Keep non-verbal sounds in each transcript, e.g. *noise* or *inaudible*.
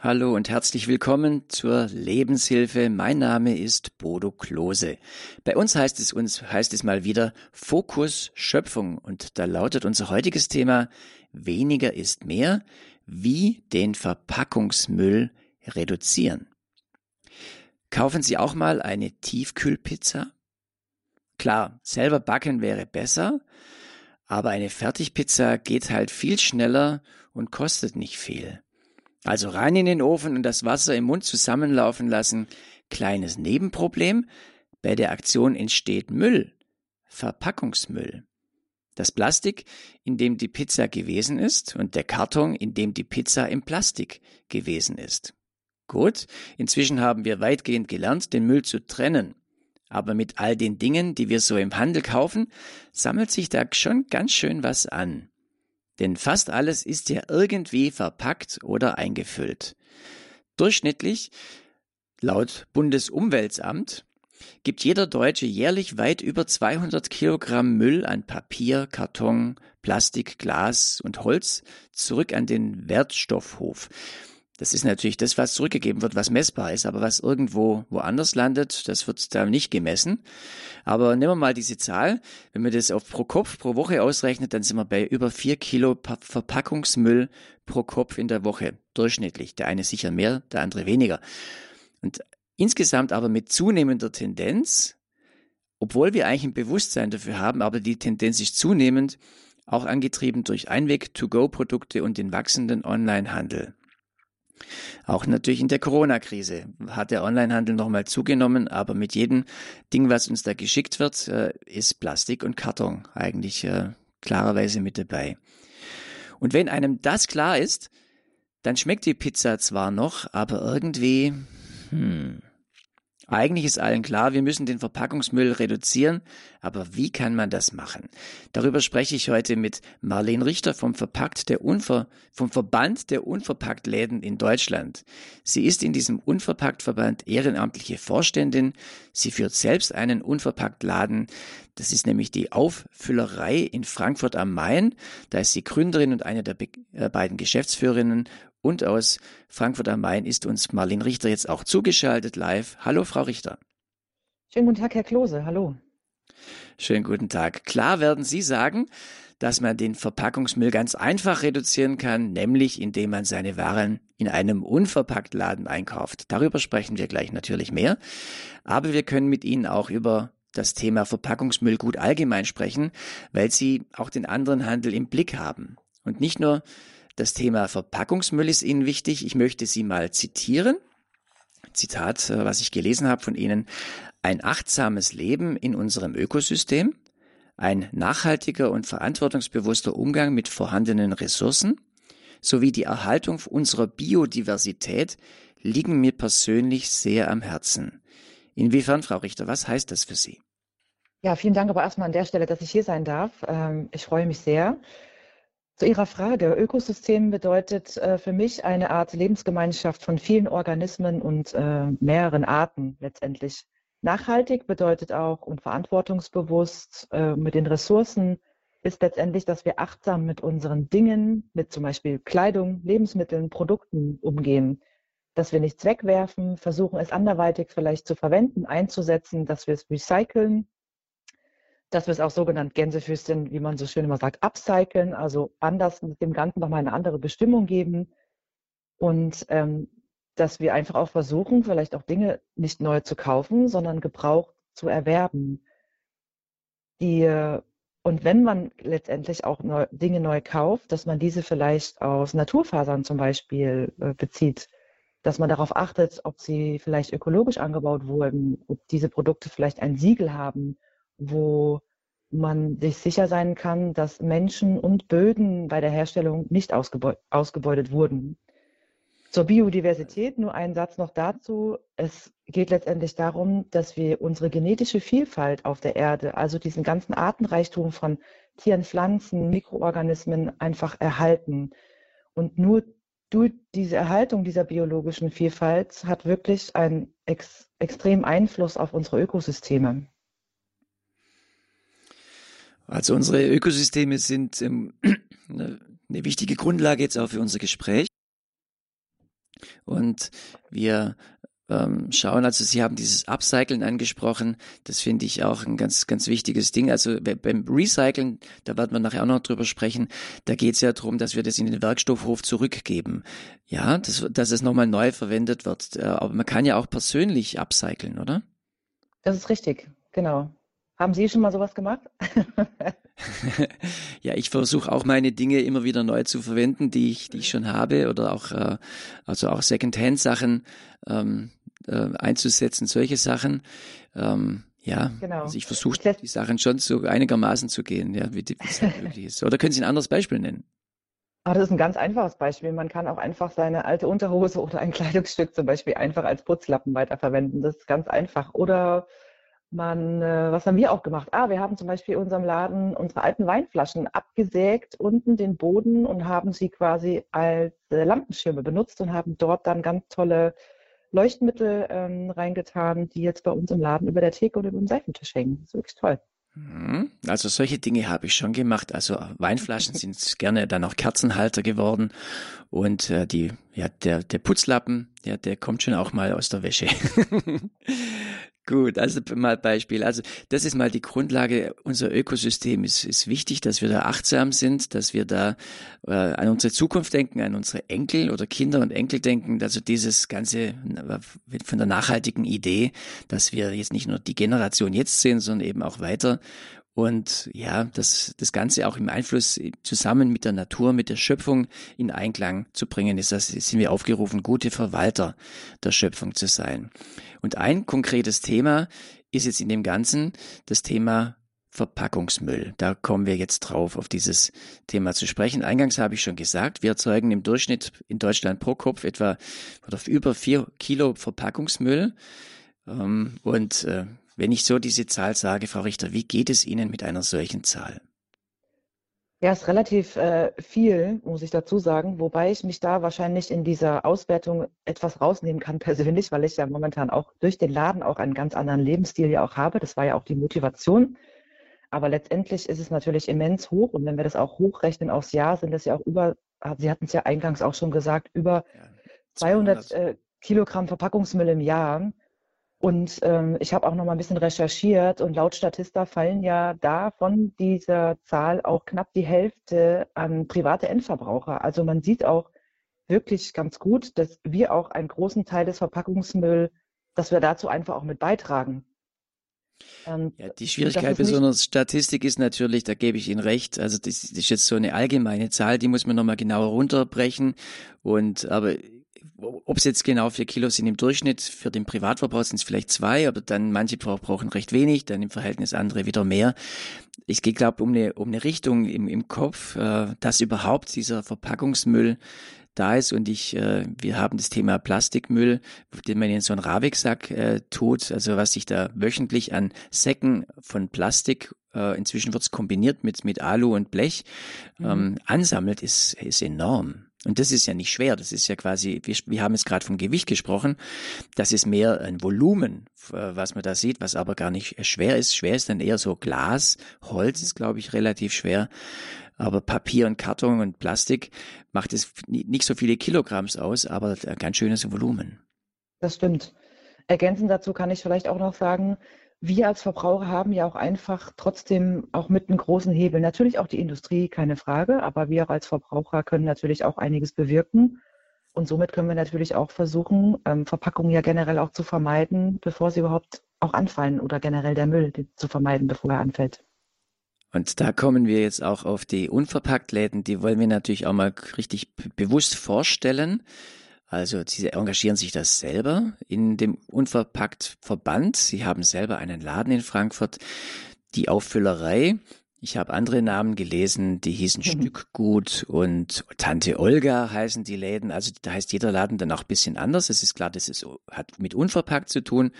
Hallo und herzlich willkommen zur Lebenshilfe. Mein Name ist Bodo Klose. Bei uns heißt es uns, heißt es mal wieder Fokus Schöpfung und da lautet unser heutiges Thema weniger ist mehr, wie den Verpackungsmüll reduzieren. Kaufen Sie auch mal eine Tiefkühlpizza? Klar, selber backen wäre besser, aber eine Fertigpizza geht halt viel schneller und kostet nicht viel. Also rein in den Ofen und das Wasser im Mund zusammenlaufen lassen. Kleines Nebenproblem. Bei der Aktion entsteht Müll. Verpackungsmüll. Das Plastik, in dem die Pizza gewesen ist und der Karton, in dem die Pizza im Plastik gewesen ist. Gut, inzwischen haben wir weitgehend gelernt, den Müll zu trennen. Aber mit all den Dingen, die wir so im Handel kaufen, sammelt sich da schon ganz schön was an. Denn fast alles ist ja irgendwie verpackt oder eingefüllt. Durchschnittlich, laut Bundesumweltamt, gibt jeder Deutsche jährlich weit über 200 Kilogramm Müll an Papier, Karton, Plastik, Glas und Holz zurück an den Wertstoffhof. Das ist natürlich das, was zurückgegeben wird, was messbar ist, aber was irgendwo woanders landet, das wird da nicht gemessen. Aber nehmen wir mal diese Zahl. Wenn man das auf pro Kopf pro Woche ausrechnet, dann sind wir bei über vier Kilo Verpackungsmüll pro Kopf in der Woche. Durchschnittlich. Der eine sicher mehr, der andere weniger. Und insgesamt aber mit zunehmender Tendenz, obwohl wir eigentlich ein Bewusstsein dafür haben, aber die Tendenz ist zunehmend, auch angetrieben durch Einweg-to-go-Produkte und den wachsenden Onlinehandel. Auch natürlich in der Corona-Krise hat der Onlinehandel nochmal zugenommen, aber mit jedem Ding, was uns da geschickt wird, äh, ist Plastik und Karton eigentlich äh, klarerweise mit dabei. Und wenn einem das klar ist, dann schmeckt die Pizza zwar noch, aber irgendwie, hm, eigentlich ist allen klar, wir müssen den Verpackungsmüll reduzieren, aber wie kann man das machen? Darüber spreche ich heute mit Marlene Richter vom Verpackt der Unver vom Verband der Unverpacktläden in Deutschland. Sie ist in diesem Unverpacktverband ehrenamtliche Vorständin. Sie führt selbst einen Unverpacktladen. Das ist nämlich die Auffüllerei in Frankfurt am Main. Da ist sie Gründerin und eine der äh, beiden Geschäftsführerinnen und aus Frankfurt am Main ist uns Marlene Richter jetzt auch zugeschaltet live. Hallo, Frau Richter. Schönen guten Tag, Herr Klose. Hallo. Schönen guten Tag. Klar werden Sie sagen, dass man den Verpackungsmüll ganz einfach reduzieren kann, nämlich indem man seine Waren in einem Unverpacktladen einkauft. Darüber sprechen wir gleich natürlich mehr. Aber wir können mit Ihnen auch über das Thema Verpackungsmüll gut allgemein sprechen, weil Sie auch den anderen Handel im Blick haben. Und nicht nur das Thema Verpackungsmüll ist Ihnen wichtig. Ich möchte Sie mal zitieren. Zitat, äh, was ich gelesen habe von Ihnen. Ein achtsames Leben in unserem Ökosystem, ein nachhaltiger und verantwortungsbewusster Umgang mit vorhandenen Ressourcen sowie die Erhaltung unserer Biodiversität liegen mir persönlich sehr am Herzen. Inwiefern, Frau Richter, was heißt das für Sie? Ja, vielen Dank aber erstmal an der Stelle, dass ich hier sein darf. Ähm, ich freue mich sehr. Zu Ihrer Frage. Ökosystem bedeutet äh, für mich eine Art Lebensgemeinschaft von vielen Organismen und äh, mehreren Arten letztendlich. Nachhaltig bedeutet auch und verantwortungsbewusst äh, mit den Ressourcen ist letztendlich, dass wir achtsam mit unseren Dingen, mit zum Beispiel Kleidung, Lebensmitteln, Produkten umgehen. Dass wir nichts wegwerfen, versuchen es anderweitig vielleicht zu verwenden, einzusetzen, dass wir es recyceln, dass wir es auch sogenannt Gänsefüßchen, wie man so schön immer sagt, upcyclen, also anders mit dem Ganzen nochmal eine andere Bestimmung geben. Und ähm, dass wir einfach auch versuchen, vielleicht auch Dinge nicht neu zu kaufen, sondern gebraucht zu erwerben. Die, und wenn man letztendlich auch neu, Dinge neu kauft, dass man diese vielleicht aus Naturfasern zum Beispiel äh, bezieht, dass man darauf achtet, ob sie vielleicht ökologisch angebaut wurden, ob diese Produkte vielleicht ein Siegel haben wo man sich sicher sein kann, dass Menschen und Böden bei der Herstellung nicht ausgebeu ausgebeutet wurden. Zur Biodiversität nur ein Satz noch dazu. Es geht letztendlich darum, dass wir unsere genetische Vielfalt auf der Erde, also diesen ganzen Artenreichtum von Tieren, Pflanzen, Mikroorganismen einfach erhalten. Und nur durch diese Erhaltung dieser biologischen Vielfalt hat wirklich einen ex extremen Einfluss auf unsere Ökosysteme. Also unsere Ökosysteme sind ähm, *clears throat* eine wichtige Grundlage jetzt auch für unser Gespräch. Und wir ähm, schauen. Also Sie haben dieses Upcycling angesprochen. Das finde ich auch ein ganz, ganz wichtiges Ding. Also beim Recyceln, da werden wir nachher auch noch drüber sprechen, da geht es ja darum, dass wir das in den Werkstoffhof zurückgeben. Ja, dass, dass es nochmal neu verwendet wird. Äh, aber man kann ja auch persönlich upcyclen, oder? Das ist richtig, genau. Haben Sie schon mal sowas gemacht? *laughs* ja, ich versuche auch meine Dinge immer wieder neu zu verwenden, die ich, die ich schon habe oder auch, äh, also auch Secondhand-Sachen ähm, äh, einzusetzen, solche Sachen. Ähm, ja, genau. also ich versuche die Sachen schon so einigermaßen zu gehen, ja, wie, es *laughs* möglich ist. Oder können Sie ein anderes Beispiel nennen? Aber das ist ein ganz einfaches Beispiel. Man kann auch einfach seine alte Unterhose *laughs* oder ein Kleidungsstück zum Beispiel einfach als Putzlappen weiterverwenden. Das ist ganz einfach. Oder man, äh, was haben wir auch gemacht? Ah, wir haben zum Beispiel in unserem Laden unsere alten Weinflaschen abgesägt, unten den Boden und haben sie quasi als äh, Lampenschirme benutzt und haben dort dann ganz tolle Leuchtmittel ähm, reingetan, die jetzt bei uns im Laden über der Theke oder über dem Seifentisch hängen. Das ist wirklich toll. Mhm. Also solche Dinge habe ich schon gemacht. Also Weinflaschen *laughs* sind gerne dann auch Kerzenhalter geworden und äh, die ja der der Putzlappen, ja, der kommt schon auch mal aus der Wäsche. *laughs* Gut, also mal Beispiel. Also das ist mal die Grundlage. Unser Ökosystem ist, ist wichtig, dass wir da achtsam sind, dass wir da äh, an unsere Zukunft denken, an unsere Enkel oder Kinder und Enkel denken. Also dieses ganze äh, von der nachhaltigen Idee, dass wir jetzt nicht nur die Generation jetzt sehen, sondern eben auch weiter. Und ja, das, das Ganze auch im Einfluss zusammen mit der Natur, mit der Schöpfung in Einklang zu bringen, ist das, sind wir aufgerufen, gute Verwalter der Schöpfung zu sein. Und ein konkretes Thema ist jetzt in dem Ganzen das Thema Verpackungsmüll. Da kommen wir jetzt drauf, auf dieses Thema zu sprechen. Eingangs habe ich schon gesagt, wir erzeugen im Durchschnitt in Deutschland pro Kopf etwa oder über vier Kilo Verpackungsmüll. Ähm, und äh, wenn ich so diese Zahl sage, Frau Richter, wie geht es Ihnen mit einer solchen Zahl? Ja, ist relativ äh, viel, muss ich dazu sagen, wobei ich mich da wahrscheinlich in dieser Auswertung etwas rausnehmen kann *laughs* persönlich, weil ich ja momentan auch durch den Laden auch einen ganz anderen Lebensstil ja auch habe. Das war ja auch die Motivation. Aber letztendlich ist es natürlich immens hoch und wenn wir das auch hochrechnen aufs Jahr, sind das ja auch über, Sie hatten es ja eingangs auch schon gesagt, über ja, 200, 200 äh, Kilogramm Verpackungsmüll im Jahr. Und ähm, ich habe auch noch mal ein bisschen recherchiert und laut Statista fallen ja da von dieser Zahl auch knapp die Hälfte an private Endverbraucher. Also man sieht auch wirklich ganz gut, dass wir auch einen großen Teil des Verpackungsmüll, dass wir dazu einfach auch mit beitragen. Ähm, ja, die Schwierigkeit bei so einer Statistik ist natürlich, da gebe ich Ihnen recht, also das, das ist jetzt so eine allgemeine Zahl, die muss man nochmal genauer runterbrechen. Und aber ob es jetzt genau vier Kilo sind im Durchschnitt, für den Privatverbrauch sind es vielleicht zwei, aber dann manche brauchen recht wenig, dann im Verhältnis andere wieder mehr. Ich glaube um eine, um eine Richtung im, im Kopf, äh, dass überhaupt dieser Verpackungsmüll da ist und ich, äh, wir haben das Thema Plastikmüll, den man in so einen Raviksack äh, tut, also was sich da wöchentlich an Säcken von Plastik äh, inzwischen wird es kombiniert mit, mit Alu und Blech, mhm. ähm, ansammelt, ist, ist enorm. Und das ist ja nicht schwer, das ist ja quasi, wir, wir haben jetzt gerade vom Gewicht gesprochen, das ist mehr ein Volumen, was man da sieht, was aber gar nicht schwer ist. Schwer ist dann eher so Glas, Holz ist, glaube ich, relativ schwer. Aber Papier und Karton und Plastik macht es nicht so viele Kilogramms aus, aber ein ganz schönes Volumen. Das stimmt. Ergänzend dazu kann ich vielleicht auch noch sagen, wir als Verbraucher haben ja auch einfach trotzdem auch mit einem großen Hebel, natürlich auch die Industrie, keine Frage, aber wir als Verbraucher können natürlich auch einiges bewirken. Und somit können wir natürlich auch versuchen, ähm, Verpackungen ja generell auch zu vermeiden, bevor sie überhaupt auch anfallen oder generell der Müll zu vermeiden, bevor er anfällt. Und da kommen wir jetzt auch auf die Unverpacktläden, die wollen wir natürlich auch mal richtig bewusst vorstellen. Also sie engagieren sich das selber in dem Unverpackt-Verband. Sie haben selber einen Laden in Frankfurt. Die Auffüllerei, ich habe andere Namen gelesen, die hießen mhm. Stückgut und Tante Olga heißen die Läden. Also da heißt jeder Laden dann auch ein bisschen anders. Es ist klar, das ist, hat mit unverpackt zu tun.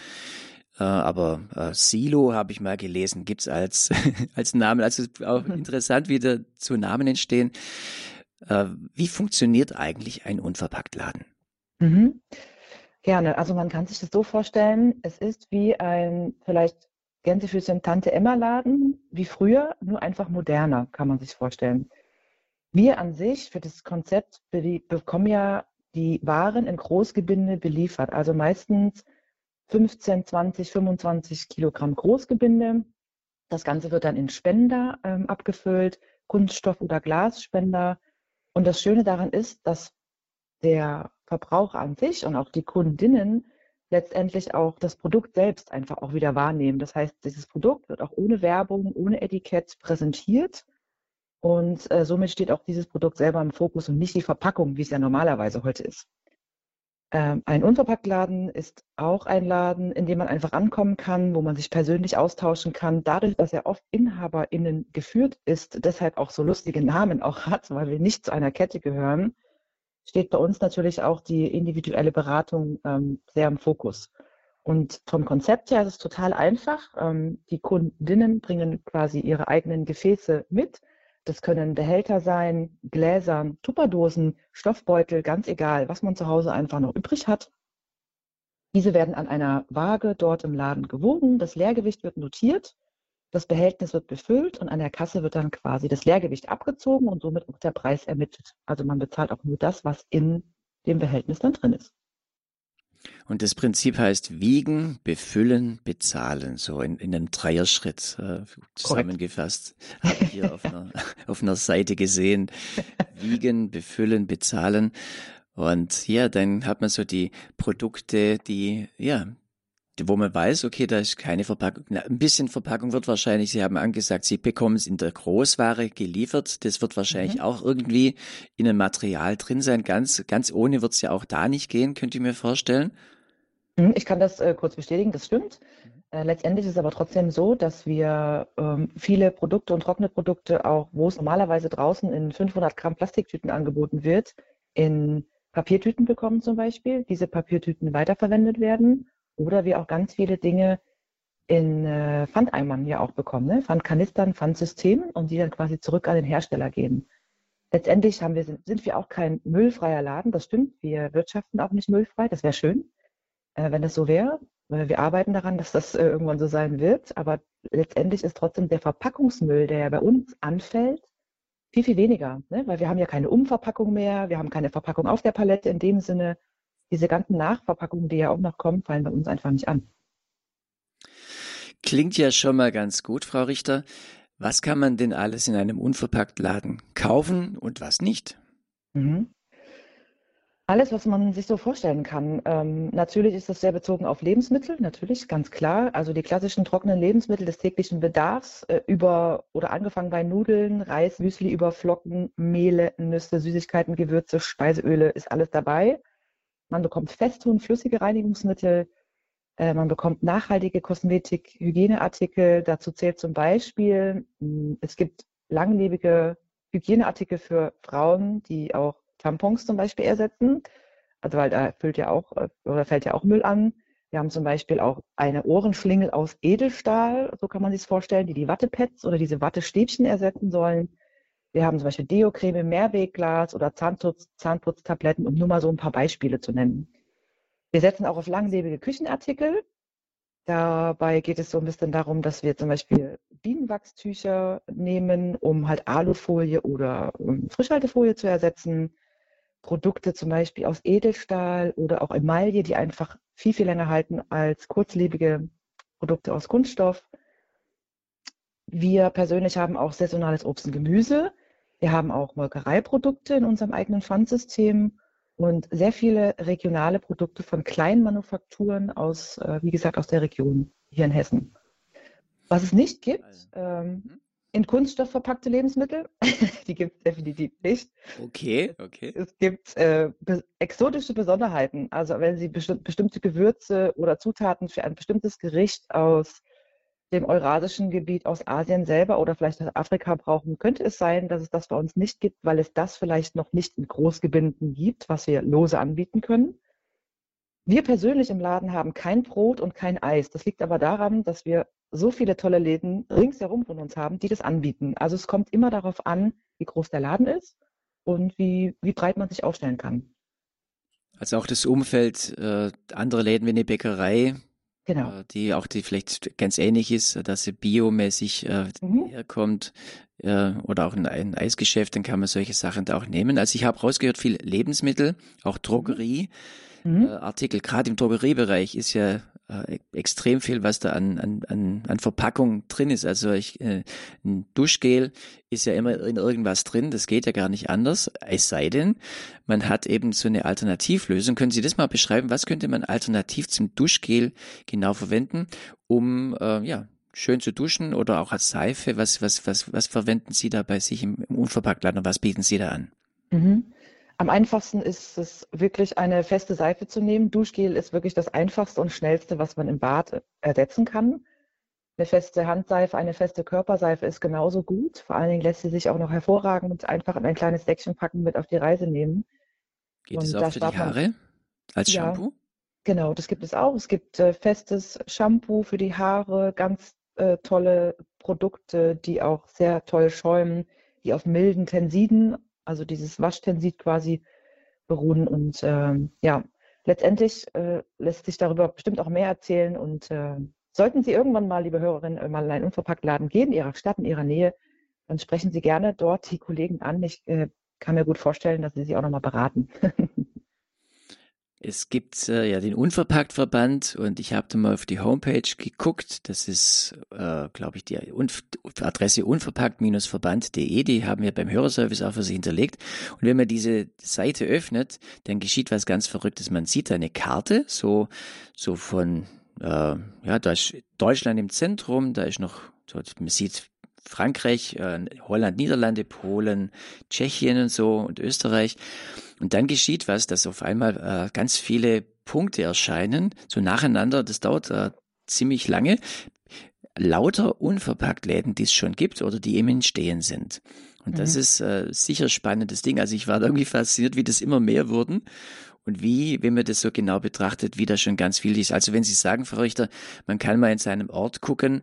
Äh, aber äh, Silo habe ich mal gelesen, gibt's als, *laughs* als Namen. Also auch mhm. interessant, wie da zu Namen entstehen. Äh, wie funktioniert eigentlich ein Unverpacktladen? Mhm. Gerne. Also man kann sich das so vorstellen, es ist wie ein vielleicht Gänsefüßchen Tante Emma Laden, wie früher, nur einfach moderner, kann man sich vorstellen. Wir an sich für das Konzept bekommen ja die Waren in Großgebinde beliefert. Also meistens 15, 20, 25 Kilogramm Großgebinde. Das Ganze wird dann in Spender ähm, abgefüllt, Kunststoff- oder Glasspender. Und das Schöne daran ist, dass der Verbraucher an sich und auch die Kundinnen letztendlich auch das Produkt selbst einfach auch wieder wahrnehmen. Das heißt, dieses Produkt wird auch ohne Werbung, ohne Etikett präsentiert und äh, somit steht auch dieses Produkt selber im Fokus und nicht die Verpackung, wie es ja normalerweise heute ist. Ähm, ein Unverpacktladen ist auch ein Laden, in dem man einfach ankommen kann, wo man sich persönlich austauschen kann. Dadurch, dass er oft InhaberInnen geführt ist, deshalb auch so lustige Namen auch hat, weil wir nicht zu einer Kette gehören, steht bei uns natürlich auch die individuelle Beratung ähm, sehr im Fokus. Und vom Konzept her ist es total einfach. Ähm, die Kundinnen bringen quasi ihre eigenen Gefäße mit. Das können Behälter sein, Gläsern, Tupperdosen, Stoffbeutel, ganz egal, was man zu Hause einfach noch übrig hat. Diese werden an einer Waage dort im Laden gewogen. Das Leergewicht wird notiert das Behältnis wird befüllt und an der Kasse wird dann quasi das Leergewicht abgezogen und somit auch der Preis ermittelt. Also man bezahlt auch nur das, was in dem Behältnis dann drin ist. Und das Prinzip heißt wiegen, befüllen, bezahlen, so in, in einem Dreierschritt äh, zusammengefasst. *laughs* Habe ich hier auf einer, *laughs* auf einer Seite gesehen. *laughs* Wiegen, befüllen, bezahlen. Und ja, dann hat man so die Produkte, die, ja, wo man weiß, okay, da ist keine Verpackung. Na, ein bisschen Verpackung wird wahrscheinlich, Sie haben angesagt, Sie bekommen es in der Großware geliefert. Das wird wahrscheinlich mhm. auch irgendwie in einem Material drin sein. Ganz, ganz ohne wird es ja auch da nicht gehen, könnt ihr mir vorstellen? Mhm, ich kann das äh, kurz bestätigen, das stimmt. Mhm. Äh, letztendlich ist es aber trotzdem so, dass wir ähm, viele Produkte und trockene Produkte auch, wo es normalerweise draußen in 500 Gramm Plastiktüten angeboten wird, in Papiertüten bekommen zum Beispiel. Diese Papiertüten weiterverwendet werden oder wir auch ganz viele Dinge in äh, Pfandeimern ja auch bekommen, ne? Pfandkanistern, Pfandsystemen und die dann quasi zurück an den Hersteller gehen. Letztendlich haben wir, sind wir auch kein müllfreier Laden, das stimmt. Wir wirtschaften auch nicht müllfrei, das wäre schön, äh, wenn das so wäre. Wir arbeiten daran, dass das äh, irgendwann so sein wird, aber letztendlich ist trotzdem der Verpackungsmüll, der ja bei uns anfällt, viel, viel weniger, ne? weil wir haben ja keine Umverpackung mehr, wir haben keine Verpackung auf der Palette in dem Sinne diese ganzen Nachverpackungen, die ja auch noch kommen, fallen bei uns einfach nicht an. Klingt ja schon mal ganz gut, Frau Richter. Was kann man denn alles in einem Unverpacktladen kaufen und was nicht? Mhm. Alles, was man sich so vorstellen kann. Ähm, natürlich ist das sehr bezogen auf Lebensmittel, natürlich, ganz klar. Also die klassischen trockenen Lebensmittel des täglichen Bedarfs, äh, über oder angefangen bei Nudeln, Reis, Müsli, über Flocken, Mehle, Nüsse, Süßigkeiten, Gewürze, Speiseöle, ist alles dabei. Man bekommt feste und flüssige Reinigungsmittel. Äh, man bekommt nachhaltige Kosmetik, Hygieneartikel. Dazu zählt zum Beispiel, hm, es gibt langlebige Hygieneartikel für Frauen, die auch Tampons zum Beispiel ersetzen. Also weil da füllt ja auch äh, oder fällt ja auch Müll an. Wir haben zum Beispiel auch eine Ohrenschlingel aus Edelstahl, so kann man sich vorstellen, die die Wattepads oder diese Wattestäbchen ersetzen sollen. Wir haben zum Beispiel Deo-Creme, Mehrwegglas oder Zahnputz, Zahnputztabletten, um nur mal so ein paar Beispiele zu nennen. Wir setzen auch auf langlebige Küchenartikel. Dabei geht es so ein bisschen darum, dass wir zum Beispiel Bienenwachstücher nehmen, um halt Alufolie oder ähm, Frischhaltefolie zu ersetzen. Produkte zum Beispiel aus Edelstahl oder auch Emaille, die einfach viel, viel länger halten als kurzlebige Produkte aus Kunststoff. Wir persönlich haben auch saisonales Obst und Gemüse. Wir haben auch Molkereiprodukte in unserem eigenen Pfandsystem und sehr viele regionale Produkte von kleinen Manufakturen aus, äh, wie gesagt, aus der Region hier in Hessen. Was es nicht gibt, also, ähm, mhm. in Kunststoff verpackte Lebensmittel, *laughs* die gibt es definitiv nicht. Okay, okay. Es gibt äh, be exotische Besonderheiten. Also wenn Sie besti bestimmte Gewürze oder Zutaten für ein bestimmtes Gericht aus dem eurasischen Gebiet aus Asien selber oder vielleicht aus Afrika brauchen, könnte es sein, dass es das bei uns nicht gibt, weil es das vielleicht noch nicht in Großgebinden gibt, was wir lose anbieten können. Wir persönlich im Laden haben kein Brot und kein Eis. Das liegt aber daran, dass wir so viele tolle Läden ringsherum von uns haben, die das anbieten. Also es kommt immer darauf an, wie groß der Laden ist und wie, wie breit man sich aufstellen kann. Also auch das Umfeld, äh, andere Läden wie eine Bäckerei, Genau. Äh, die auch die vielleicht ganz ähnlich ist, dass sie biomäßig äh, mhm. herkommt äh, oder auch in ein Eisgeschäft, dann kann man solche Sachen da auch nehmen. Also ich habe rausgehört, viel Lebensmittel, auch Drogerie. Mhm. Äh, Artikel, gerade im Drogeriebereich ist ja äh, extrem viel, was da an, an, an, an Verpackung drin ist. Also ich, äh, ein Duschgel ist ja immer in irgendwas drin, das geht ja gar nicht anders, es sei denn, man hat eben so eine Alternativlösung. Können Sie das mal beschreiben? Was könnte man alternativ zum Duschgel genau verwenden, um äh, ja, schön zu duschen oder auch als Seife? Was, was, was, was verwenden Sie da bei sich im, im Unverpacktladen und was bieten Sie da an? Mhm. Am einfachsten ist es wirklich eine feste Seife zu nehmen. Duschgel ist wirklich das einfachste und schnellste, was man im Bad ersetzen kann. Eine feste Handseife, eine feste Körperseife ist genauso gut. Vor allen Dingen lässt sie sich auch noch hervorragend einfach in ein kleines Säckchen packen, mit auf die Reise nehmen. Geht es auch für die Haare als Shampoo? Ja, genau, das gibt es auch. Es gibt äh, festes Shampoo für die Haare, ganz äh, tolle Produkte, die auch sehr toll schäumen, die auf milden Tensiden also dieses Waschtensit quasi beruhen. Und ähm, ja, letztendlich äh, lässt sich darüber bestimmt auch mehr erzählen. Und äh, sollten Sie irgendwann mal, liebe Hörerinnen, mal in einen Unverpacktladen gehen, in Ihrer Stadt, in Ihrer Nähe, dann sprechen Sie gerne dort die Kollegen an. Ich äh, kann mir gut vorstellen, dass Sie sie auch nochmal beraten. *laughs* Es gibt äh, ja den Unverpacktverband und ich habe da mal auf die Homepage geguckt. Das ist, äh, glaube ich, die Unf Adresse unverpackt-verband.de. Die haben wir beim Hörerservice auch für Sie hinterlegt. Und wenn man diese Seite öffnet, dann geschieht was ganz Verrücktes. Man sieht eine Karte, so so von äh, ja, da ist Deutschland im Zentrum, da ist noch, man sieht Frankreich, äh, Holland, Niederlande, Polen, Tschechien und so und Österreich. Und dann geschieht was, dass auf einmal äh, ganz viele Punkte erscheinen, so nacheinander. Das dauert äh, ziemlich lange. Lauter unverpackt Läden, die es schon gibt oder die im Entstehen sind. Und mhm. das ist äh, sicher spannendes Ding. Also ich war irgendwie fasziniert, wie das immer mehr wurden und wie, wenn man das so genau betrachtet, wie da schon ganz viel ist. Also wenn Sie sagen, Frau Richter, man kann mal in seinem Ort gucken,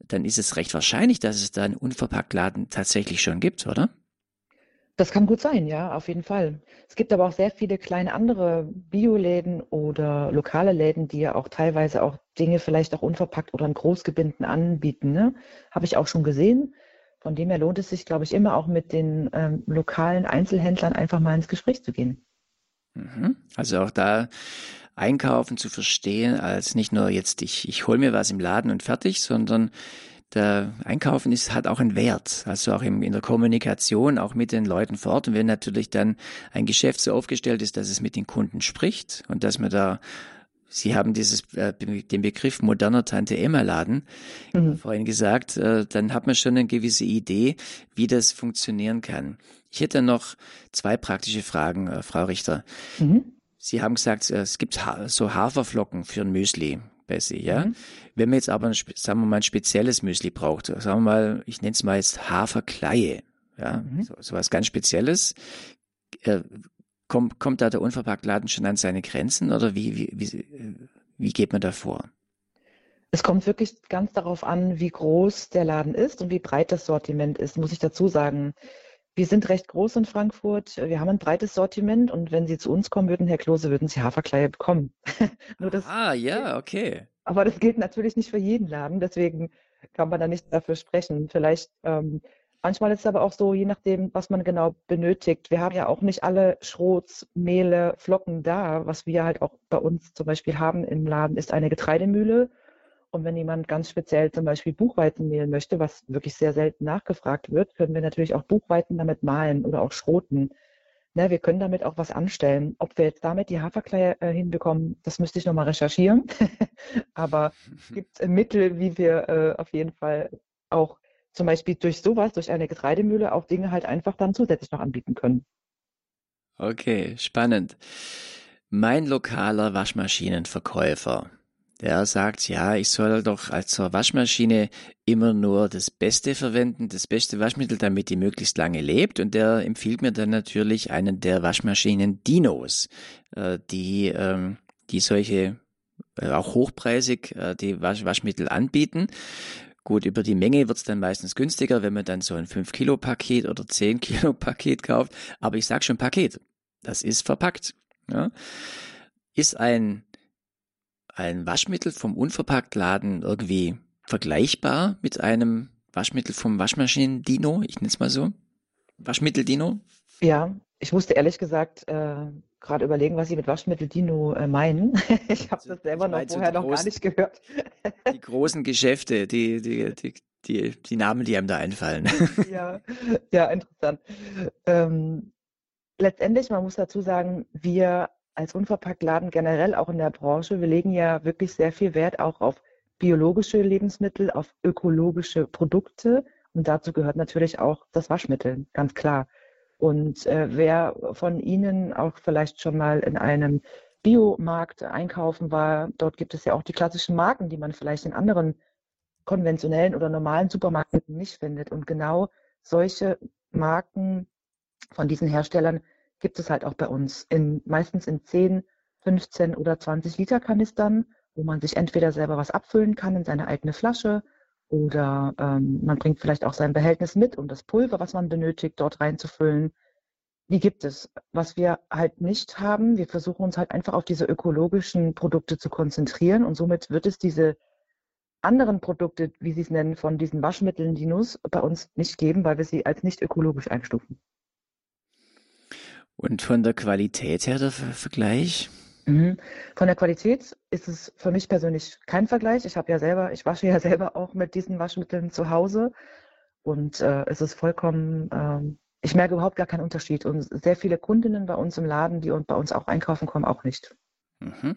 dann ist es recht wahrscheinlich, dass es da einen Unverpacktladen tatsächlich schon gibt, oder? Das kann gut sein, ja, auf jeden Fall. Es gibt aber auch sehr viele kleine andere Bioläden oder lokale Läden, die ja auch teilweise auch Dinge vielleicht auch unverpackt oder in Großgebinden anbieten. Ne? Habe ich auch schon gesehen. Von dem her lohnt es sich, glaube ich, immer auch mit den ähm, lokalen Einzelhändlern einfach mal ins Gespräch zu gehen. Mhm. Also auch da Einkaufen zu verstehen als nicht nur jetzt ich, ich hole mir was im Laden und fertig, sondern der Einkaufen ist, hat auch einen Wert, also auch im, in der Kommunikation, auch mit den Leuten vor Ort. Und wenn natürlich dann ein Geschäft so aufgestellt ist, dass es mit den Kunden spricht und dass man da Sie haben dieses, äh, den Begriff moderner Tante-Emma-Laden mhm. vorhin gesagt, äh, dann hat man schon eine gewisse Idee, wie das funktionieren kann. Ich hätte noch zwei praktische Fragen, äh, Frau Richter. Mhm. Sie haben gesagt, äh, es gibt ha so Haferflocken für ein Müsli. Bessie, ja. Mhm. Wenn man jetzt aber, ein, sagen wir mal, ein spezielles Müsli braucht, sagen wir mal, ich nenne es mal jetzt Haferkleie, ja, mhm. so, so was ganz Spezielles, äh, kommt, kommt da der Unverpacktladen schon an seine Grenzen oder wie, wie, wie, wie geht man da vor? Es kommt wirklich ganz darauf an, wie groß der Laden ist und wie breit das Sortiment ist, muss ich dazu sagen. Wir sind recht groß in Frankfurt. Wir haben ein breites Sortiment und wenn Sie zu uns kommen würden, Herr Klose, würden Sie Haferkleie bekommen. *laughs* Nur das, ah, ja, okay. Aber das gilt natürlich nicht für jeden Laden, deswegen kann man da nicht dafür sprechen. Vielleicht, ähm, manchmal ist es aber auch so, je nachdem, was man genau benötigt. Wir haben ja auch nicht alle Schrots, Mehle, Flocken da. Was wir halt auch bei uns zum Beispiel haben im Laden, ist eine Getreidemühle und wenn jemand ganz speziell zum Beispiel Buchweizenmehl möchte, was wirklich sehr selten nachgefragt wird, können wir natürlich auch Buchweiten damit mahlen oder auch schroten. Ne, wir können damit auch was anstellen. Ob wir jetzt damit die Haferkleie äh, hinbekommen, das müsste ich nochmal recherchieren. *laughs* Aber es gibt Mittel, wie wir äh, auf jeden Fall auch zum Beispiel durch sowas, durch eine Getreidemühle auch Dinge halt einfach dann zusätzlich noch anbieten können. Okay, spannend. Mein lokaler Waschmaschinenverkäufer der sagt, ja, ich soll doch als zur Waschmaschine immer nur das Beste verwenden, das beste Waschmittel, damit die möglichst lange lebt. Und der empfiehlt mir dann natürlich einen der Waschmaschinen Dinos, äh, die, ähm, die solche äh, auch hochpreisig äh, die Wasch Waschmittel anbieten. Gut, über die Menge wird's dann meistens günstiger, wenn man dann so ein 5-Kilo-Paket oder 10-Kilo-Paket kauft. Aber ich sag schon Paket. Das ist verpackt. Ja. Ist ein ein Waschmittel vom Unverpacktladen irgendwie vergleichbar mit einem Waschmittel vom Waschmaschinen-Dino? Ich nenne es mal so. Waschmittel-Dino? Ja, ich musste ehrlich gesagt äh, gerade überlegen, was Sie mit Waschmittel-Dino äh, meinen. *laughs* ich habe das selber noch vorher noch gar nicht gehört. die großen Geschäfte, die, die, die, die, die Namen, die einem da einfallen. *laughs* ja, ja, interessant. Ähm, letztendlich, man muss dazu sagen, wir als Unverpacktladen generell auch in der Branche, wir legen ja wirklich sehr viel Wert auch auf biologische Lebensmittel, auf ökologische Produkte. Und dazu gehört natürlich auch das Waschmittel, ganz klar. Und äh, wer von Ihnen auch vielleicht schon mal in einem Biomarkt einkaufen war, dort gibt es ja auch die klassischen Marken, die man vielleicht in anderen konventionellen oder normalen Supermärkten nicht findet. Und genau solche Marken von diesen Herstellern gibt es halt auch bei uns. In, meistens in 10, 15 oder 20 Liter Kanistern, wo man sich entweder selber was abfüllen kann in seine eigene Flasche oder ähm, man bringt vielleicht auch sein Behältnis mit, um das Pulver, was man benötigt, dort reinzufüllen. Die gibt es. Was wir halt nicht haben, wir versuchen uns halt einfach auf diese ökologischen Produkte zu konzentrieren und somit wird es diese anderen Produkte, wie Sie es nennen, von diesen Waschmitteln, Dinos, bei uns nicht geben, weil wir sie als nicht ökologisch einstufen. Und von der Qualität her der Vergleich? Mhm. Von der Qualität ist es für mich persönlich kein Vergleich. Ich habe ja selber, ich wasche ja *laughs* selber auch mit diesen Waschmitteln zu Hause und äh, es ist vollkommen, äh, ich merke überhaupt gar keinen Unterschied und sehr viele Kundinnen bei uns im Laden, die bei uns auch einkaufen kommen, auch nicht. Mhm.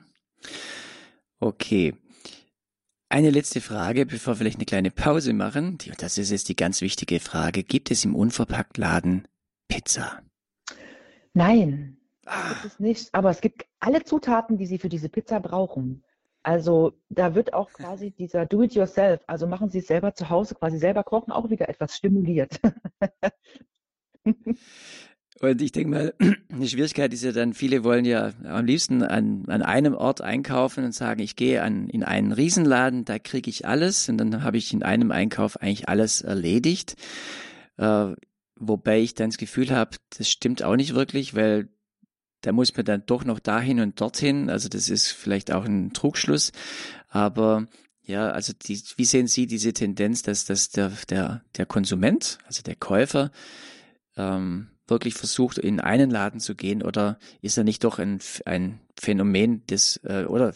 Okay. Eine letzte Frage, bevor wir vielleicht eine kleine Pause machen. Das ist jetzt die ganz wichtige Frage. Gibt es im Unverpacktladen Pizza? Nein, ah. gibt es nicht. Aber es gibt alle Zutaten, die Sie für diese Pizza brauchen. Also da wird auch quasi dieser Do-it-yourself, also machen Sie es selber zu Hause, quasi selber kochen, auch wieder etwas stimuliert. *laughs* Und ich denke mal, *clears throat* die Schwierigkeit ist ja dann, viele wollen ja am liebsten an, an einem Ort einkaufen und sagen, ich gehe an, in einen Riesenladen, da kriege ich alles und dann habe ich in einem Einkauf eigentlich alles erledigt. Äh, wobei ich dann das Gefühl habe, das stimmt auch nicht wirklich, weil da muss man dann doch noch dahin und dorthin. Also das ist vielleicht auch ein Trugschluss. Aber ja, also die, wie sehen Sie diese Tendenz, dass, dass der, der, der Konsument, also der Käufer, ähm, wirklich versucht, in einen Laden zu gehen oder ist er nicht doch ein, ein Phänomen des, äh, oder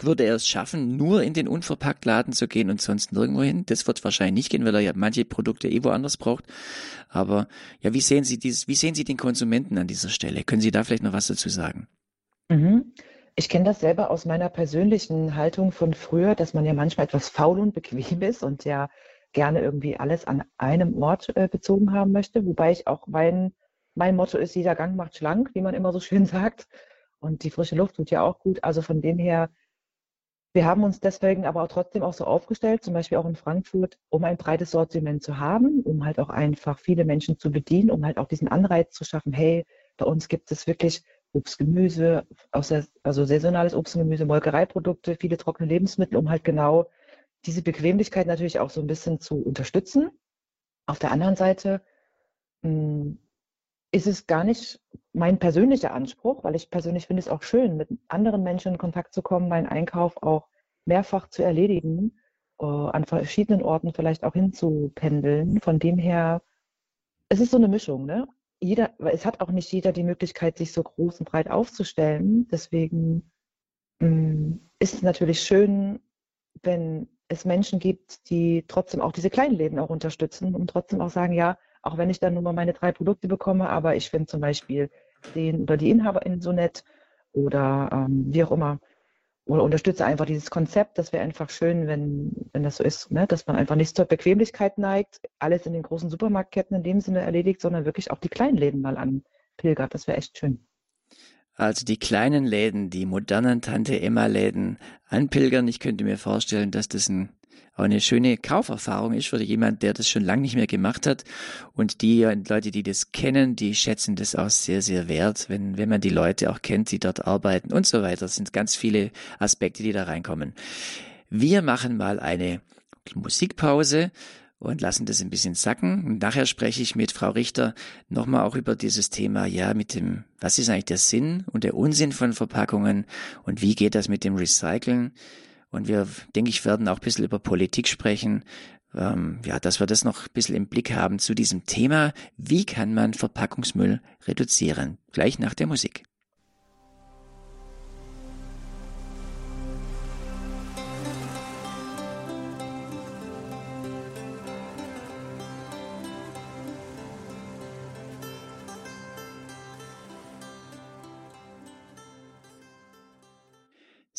würde er es schaffen, nur in den Unverpacktladen zu gehen und sonst nirgendwo hin? Das wird wahrscheinlich nicht gehen, weil er ja manche Produkte eh woanders braucht. Aber ja, wie sehen Sie dieses, wie sehen Sie den Konsumenten an dieser Stelle? Können Sie da vielleicht noch was dazu sagen? Mhm. Ich kenne das selber aus meiner persönlichen Haltung von früher, dass man ja manchmal etwas faul und bequem ist und ja gerne irgendwie alles an einem Ort äh, bezogen haben möchte, wobei ich auch mein, mein Motto ist, jeder Gang macht schlank, wie man immer so schön *laughs* sagt. Und die frische Luft tut ja auch gut. Also von dem her, wir haben uns deswegen aber auch trotzdem auch so aufgestellt, zum Beispiel auch in Frankfurt, um ein breites Sortiment zu haben, um halt auch einfach viele Menschen zu bedienen, um halt auch diesen Anreiz zu schaffen, hey, bei uns gibt es wirklich Obst, Gemüse, also saisonales Obst und Gemüse, Molkereiprodukte, viele trockene Lebensmittel, um halt genau diese Bequemlichkeit natürlich auch so ein bisschen zu unterstützen. Auf der anderen Seite hm, ist es gar nicht mein persönlicher Anspruch, weil ich persönlich finde es auch schön, mit anderen Menschen in Kontakt zu kommen, meinen Einkauf auch mehrfach zu erledigen, äh, an verschiedenen Orten vielleicht auch hinzupendeln. Von dem her, es ist so eine Mischung, ne? Jeder, es hat auch nicht jeder die Möglichkeit, sich so groß und breit aufzustellen. Deswegen mh, hm, ist es natürlich schön, wenn es Menschen gibt, die trotzdem auch diese kleinen Läden auch unterstützen und trotzdem auch sagen, ja, auch wenn ich dann nur mal meine drei Produkte bekomme, aber ich finde zum Beispiel den oder die Inhaberin so nett oder ähm, wie auch immer. Oder unterstütze einfach dieses Konzept. Das wäre einfach schön, wenn, wenn das so ist, ne? dass man einfach nicht zur Bequemlichkeit neigt, alles in den großen Supermarktketten in dem Sinne erledigt, sondern wirklich auch die kleinen Läden mal anpilgert. Das wäre echt schön. Also die kleinen Läden, die modernen Tante Emma Läden anpilgern. Ich könnte mir vorstellen, dass das ein, auch eine schöne Kauferfahrung ist für jemand, der das schon lange nicht mehr gemacht hat. Und die Leute, die das kennen, die schätzen das auch sehr, sehr wert, wenn, wenn man die Leute auch kennt, die dort arbeiten und so weiter. Das sind ganz viele Aspekte, die da reinkommen. Wir machen mal eine Musikpause und lassen das ein bisschen sacken. Und nachher spreche ich mit Frau Richter nochmal auch über dieses Thema, ja, mit dem, was ist eigentlich der Sinn und der Unsinn von Verpackungen und wie geht das mit dem Recyceln? Und wir, denke ich, werden auch ein bisschen über Politik sprechen, ähm, ja, dass wir das noch ein bisschen im Blick haben zu diesem Thema, wie kann man Verpackungsmüll reduzieren? Gleich nach der Musik.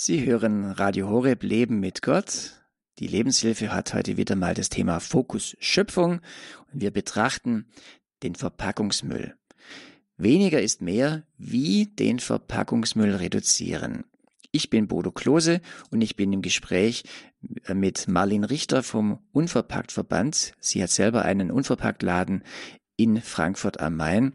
Sie hören Radio Horeb Leben mit Gott. Die Lebenshilfe hat heute wieder mal das Thema Fokus Schöpfung und wir betrachten den Verpackungsmüll. Weniger ist mehr, wie den Verpackungsmüll reduzieren. Ich bin Bodo Klose und ich bin im Gespräch mit Marlene Richter vom Unverpacktverband. Sie hat selber einen Unverpacktladen in Frankfurt am Main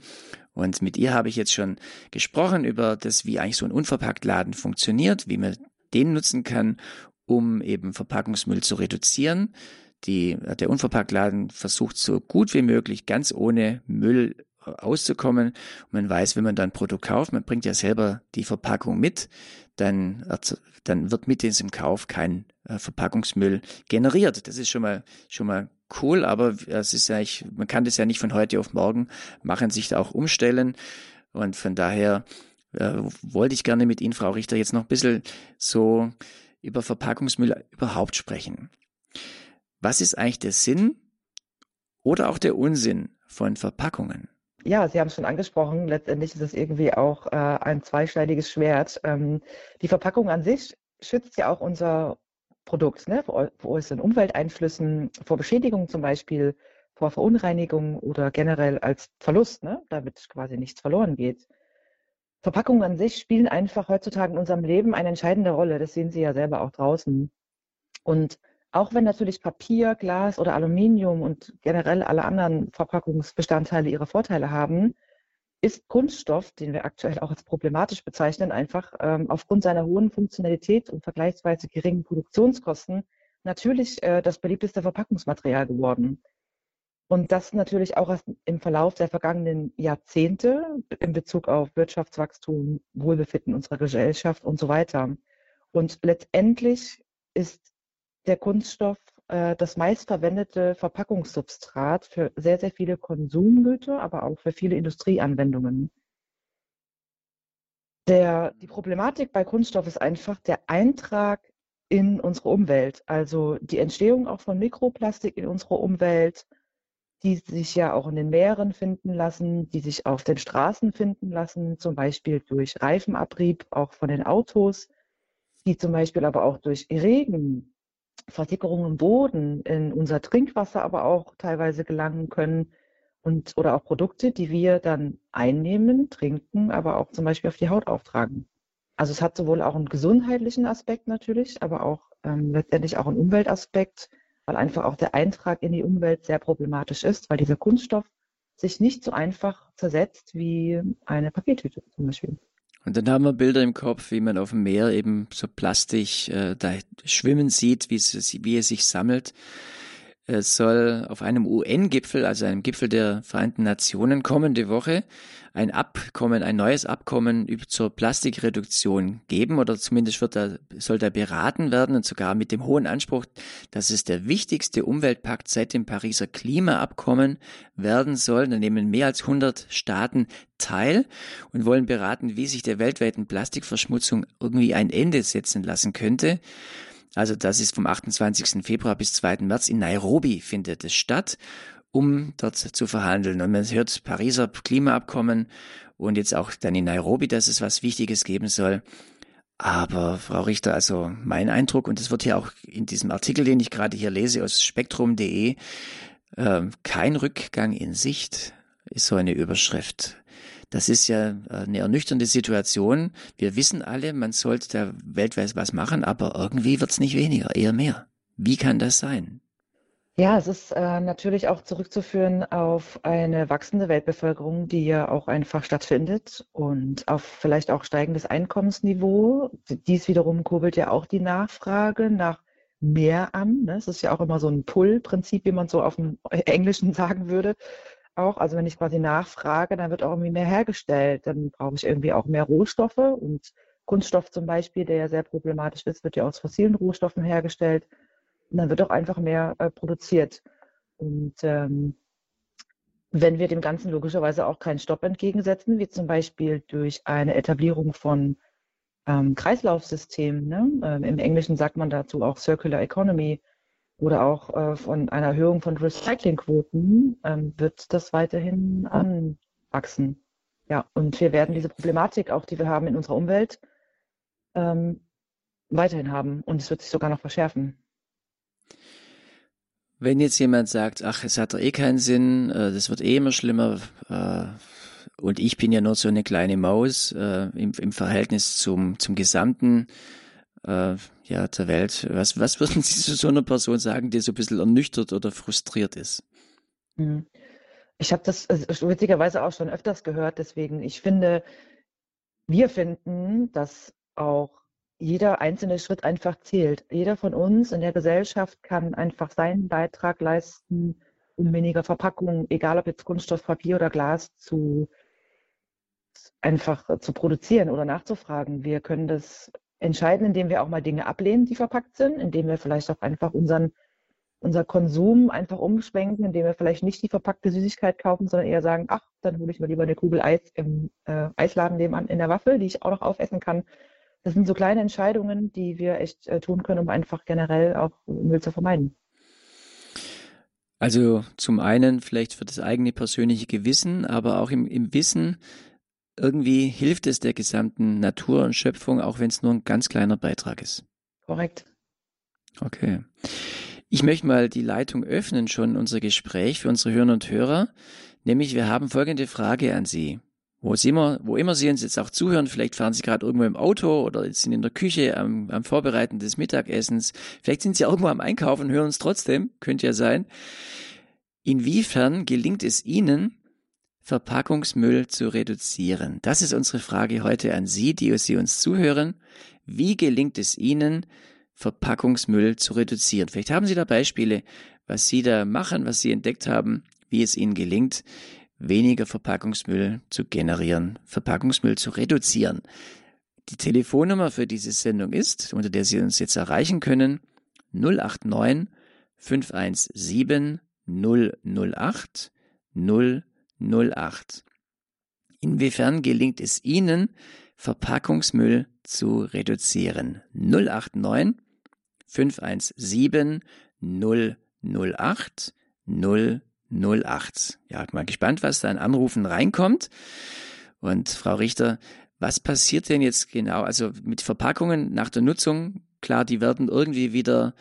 und mit ihr habe ich jetzt schon gesprochen über das, wie eigentlich so ein Unverpacktladen funktioniert, wie man den nutzen kann, um eben Verpackungsmüll zu reduzieren. Die, der Unverpacktladen versucht so gut wie möglich ganz ohne Müll auszukommen. Und man weiß, wenn man dann ein Produkt kauft, man bringt ja selber die Verpackung mit, dann, dann wird mit diesem Kauf kein äh, Verpackungsmüll generiert. Das ist schon mal, schon mal cool, aber es ist ja, man kann das ja nicht von heute auf morgen machen, sich da auch umstellen. Und von daher äh, wollte ich gerne mit Ihnen, Frau Richter, jetzt noch ein bisschen so über Verpackungsmüll überhaupt sprechen. Was ist eigentlich der Sinn oder auch der Unsinn von Verpackungen? Ja, Sie haben es schon angesprochen. Letztendlich ist es irgendwie auch äh, ein zweischneidiges Schwert. Ähm, die Verpackung an sich schützt ja auch unser Produkt ne, vor, äußeren Umwelteinflüssen, vor Beschädigungen zum Beispiel, vor Verunreinigungen oder generell als Verlust, ne, damit quasi nichts verloren geht. Verpackungen an sich spielen einfach heutzutage in unserem Leben eine entscheidende Rolle. Das sehen Sie ja selber auch draußen. Und auch wenn natürlich Papier, Glas oder Aluminium und generell alle anderen Verpackungsbestandteile ihre Vorteile haben, ist Kunststoff, den wir aktuell auch als problematisch bezeichnen, einfach ähm, aufgrund seiner hohen Funktionalität und vergleichsweise geringen Produktionskosten natürlich äh, das beliebteste Verpackungsmaterial geworden. Und das natürlich auch im Verlauf der vergangenen Jahrzehnte in Bezug auf Wirtschaftswachstum, Wohlbefinden unserer Gesellschaft und so weiter. Und letztendlich ist der Kunststoff äh, das meistverwendete Verpackungssubstrat für sehr, sehr viele Konsumgüter, aber auch für viele Industrieanwendungen. Der, die Problematik bei Kunststoff ist einfach der Eintrag in unsere Umwelt, also die Entstehung auch von Mikroplastik in unserer Umwelt, die sich ja auch in den Meeren finden lassen, die sich auf den Straßen finden lassen, zum Beispiel durch Reifenabrieb, auch von den Autos, die zum Beispiel aber auch durch Regen Versickerung im Boden, in unser Trinkwasser aber auch teilweise gelangen können und oder auch Produkte, die wir dann einnehmen, trinken, aber auch zum Beispiel auf die Haut auftragen. Also es hat sowohl auch einen gesundheitlichen Aspekt natürlich, aber auch ähm, letztendlich auch einen Umweltaspekt, weil einfach auch der Eintrag in die Umwelt sehr problematisch ist, weil dieser Kunststoff sich nicht so einfach zersetzt wie eine Papiertüte zum Beispiel. Und dann haben wir Bilder im Kopf, wie man auf dem Meer eben so Plastik äh, da schwimmen sieht, wie es, wie es sich sammelt. Es soll auf einem UN-Gipfel, also einem Gipfel der Vereinten Nationen kommende Woche, ein Abkommen, ein neues Abkommen zur Plastikreduktion geben oder zumindest wird da, soll da beraten werden und sogar mit dem hohen Anspruch, dass es der wichtigste Umweltpakt seit dem Pariser Klimaabkommen werden soll. Da nehmen mehr als 100 Staaten teil und wollen beraten, wie sich der weltweiten Plastikverschmutzung irgendwie ein Ende setzen lassen könnte. Also das ist vom 28. Februar bis 2. März in Nairobi findet es statt, um dort zu verhandeln. Und man hört Pariser Klimaabkommen und jetzt auch dann in Nairobi, dass es was Wichtiges geben soll. Aber Frau Richter, also mein Eindruck, und es wird hier auch in diesem Artikel, den ich gerade hier lese aus spektrum.de, äh, kein Rückgang in Sicht, ist so eine Überschrift. Das ist ja äh, eine ernüchternde Situation. Wir wissen alle, man sollte da weltweit was machen, aber irgendwie wird es nicht weniger, eher mehr. Wie kann das sein? Ja, es ist äh, natürlich auch zurückzuführen auf eine wachsende Weltbevölkerung, die ja auch einfach stattfindet und auf vielleicht auch steigendes Einkommensniveau. Dies wiederum kurbelt ja auch die Nachfrage nach mehr an. Ne? Es ist ja auch immer so ein Pull-Prinzip, wie man so auf dem Englischen sagen würde. Auch, also wenn ich quasi nachfrage, dann wird auch irgendwie mehr hergestellt. Dann brauche ich irgendwie auch mehr Rohstoffe und Kunststoff zum Beispiel, der ja sehr problematisch ist, wird ja aus fossilen Rohstoffen hergestellt. Und dann wird auch einfach mehr äh, produziert. Und ähm, wenn wir dem Ganzen logischerweise auch keinen Stopp entgegensetzen, wie zum Beispiel durch eine Etablierung von ähm, Kreislaufsystemen, ne? ähm, im Englischen sagt man dazu auch Circular Economy oder auch äh, von einer Erhöhung von Recyclingquoten, ähm, wird das weiterhin anwachsen. Ja, und wir werden diese Problematik, auch die wir haben in unserer Umwelt, ähm, weiterhin haben und es wird sich sogar noch verschärfen. Wenn jetzt jemand sagt, ach, es hat doch eh keinen Sinn, äh, das wird eh immer schlimmer, äh, und ich bin ja nur so eine kleine Maus äh, im, im Verhältnis zum, zum Gesamten äh, ja, der Welt. Was, was würden Sie zu so einer Person sagen, die so ein bisschen ernüchtert oder frustriert ist? Hm. Ich habe das also, witzigerweise auch schon öfters gehört, deswegen, ich finde, wir finden, dass auch jeder einzelne Schritt einfach zählt. Jeder von uns in der Gesellschaft kann einfach seinen Beitrag leisten, um weniger Verpackungen, egal ob jetzt Kunststoff, Papier oder Glas, zu einfach zu produzieren oder nachzufragen. Wir können das entscheiden, indem wir auch mal Dinge ablehnen, die verpackt sind, indem wir vielleicht auch einfach unseren unser Konsum einfach umschwenken, indem wir vielleicht nicht die verpackte Süßigkeit kaufen, sondern eher sagen, ach, dann hole ich mir lieber eine Kugel Eis im äh, Eisladen nebenan in der Waffel, die ich auch noch aufessen kann. Das sind so kleine Entscheidungen, die wir echt äh, tun können, um einfach generell auch Müll zu vermeiden. Also zum einen vielleicht für das eigene persönliche Gewissen, aber auch im, im Wissen, irgendwie hilft es der gesamten Natur und Schöpfung, auch wenn es nur ein ganz kleiner Beitrag ist. Korrekt. Okay. Ich möchte mal die Leitung öffnen, schon unser Gespräch für unsere Hörer und Hörer. Nämlich, wir haben folgende Frage an Sie. Wo, Sie immer, wo immer Sie uns jetzt auch zuhören, vielleicht fahren Sie gerade irgendwo im Auto oder sind in der Küche am, am Vorbereiten des Mittagessens, vielleicht sind Sie irgendwo am Einkaufen und hören uns trotzdem, könnte ja sein. Inwiefern gelingt es Ihnen, Verpackungsmüll zu reduzieren? Das ist unsere Frage heute an Sie, die Sie uns zuhören. Wie gelingt es Ihnen, Verpackungsmüll zu reduzieren? Vielleicht haben Sie da Beispiele, was Sie da machen, was Sie entdeckt haben, wie es Ihnen gelingt, weniger Verpackungsmüll zu generieren, Verpackungsmüll zu reduzieren. Die Telefonnummer für diese Sendung ist, unter der Sie uns jetzt erreichen können, 089 517 008 008. Inwiefern gelingt es Ihnen, Verpackungsmüll zu reduzieren? 089 517 008 008. 08. Ja, mal gespannt, was da an Anrufen reinkommt. Und Frau Richter, was passiert denn jetzt genau? Also mit Verpackungen nach der Nutzung, klar, die werden irgendwie wieder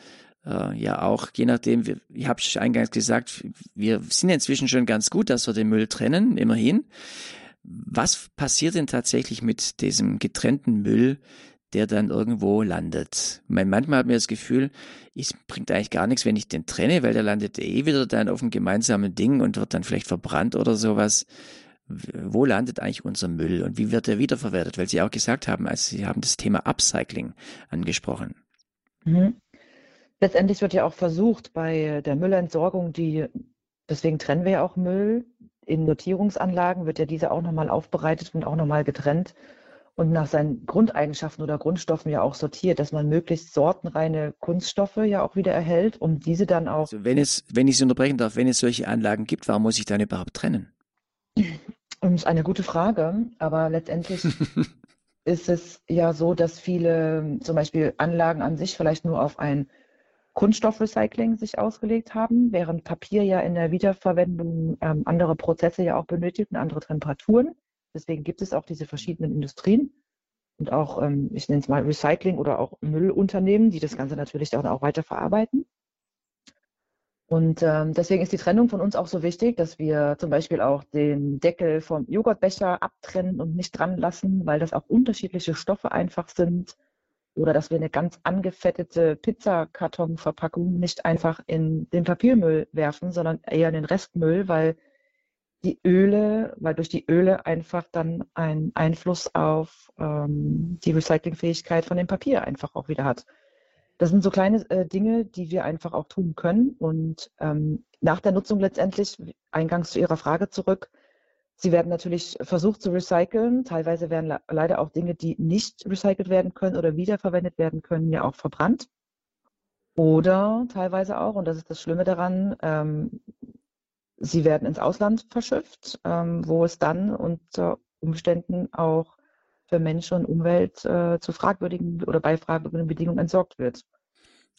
äh, ja auch, je nachdem, wir, ich habe eingangs gesagt, wir sind inzwischen schon ganz gut, dass wir den Müll trennen, immerhin. Was passiert denn tatsächlich mit diesem getrennten Müll, der dann irgendwo landet. Manchmal hat mir das Gefühl, es bringt eigentlich gar nichts, wenn ich den trenne, weil der landet eh wieder dann auf einem gemeinsamen Ding und wird dann vielleicht verbrannt oder sowas. Wo landet eigentlich unser Müll und wie wird er wiederverwertet? Weil Sie auch gesagt haben, also Sie haben das Thema Upcycling angesprochen. Mhm. Letztendlich wird ja auch versucht, bei der Müllentsorgung, die, deswegen trennen wir ja auch Müll, in Notierungsanlagen wird ja diese auch nochmal aufbereitet und auch nochmal getrennt und nach seinen Grundeigenschaften oder Grundstoffen ja auch sortiert, dass man möglichst sortenreine Kunststoffe ja auch wieder erhält, um diese dann auch. Also wenn es, wenn ich Sie unterbrechen darf, wenn es solche Anlagen gibt, warum muss ich dann überhaupt trennen? Das ist eine gute Frage, aber letztendlich *laughs* ist es ja so, dass viele zum Beispiel Anlagen an sich vielleicht nur auf ein Kunststoffrecycling sich ausgelegt haben, während Papier ja in der Wiederverwendung ähm, andere Prozesse ja auch benötigt und andere Temperaturen. Deswegen gibt es auch diese verschiedenen Industrien und auch, ähm, ich nenne es mal Recycling oder auch Müllunternehmen, die das Ganze natürlich auch, auch weiter verarbeiten. Und ähm, deswegen ist die Trennung von uns auch so wichtig, dass wir zum Beispiel auch den Deckel vom Joghurtbecher abtrennen und nicht dran lassen, weil das auch unterschiedliche Stoffe einfach sind. Oder dass wir eine ganz angefettete Pizzakartonverpackung nicht einfach in den Papiermüll werfen, sondern eher in den Restmüll, weil die Öle, weil durch die Öle einfach dann ein Einfluss auf ähm, die Recyclingfähigkeit von dem Papier einfach auch wieder hat. Das sind so kleine äh, Dinge, die wir einfach auch tun können. Und ähm, nach der Nutzung letztendlich, eingangs zu Ihrer Frage zurück, sie werden natürlich versucht zu recyceln. Teilweise werden le leider auch Dinge, die nicht recycelt werden können oder wiederverwendet werden können, ja auch verbrannt. Oder teilweise auch, und das ist das Schlimme daran, ähm, sie werden ins Ausland verschifft, ähm, wo es dann unter Umständen auch für Mensch und Umwelt äh, zu fragwürdigen oder bei fragwürdigen Bedingungen entsorgt wird.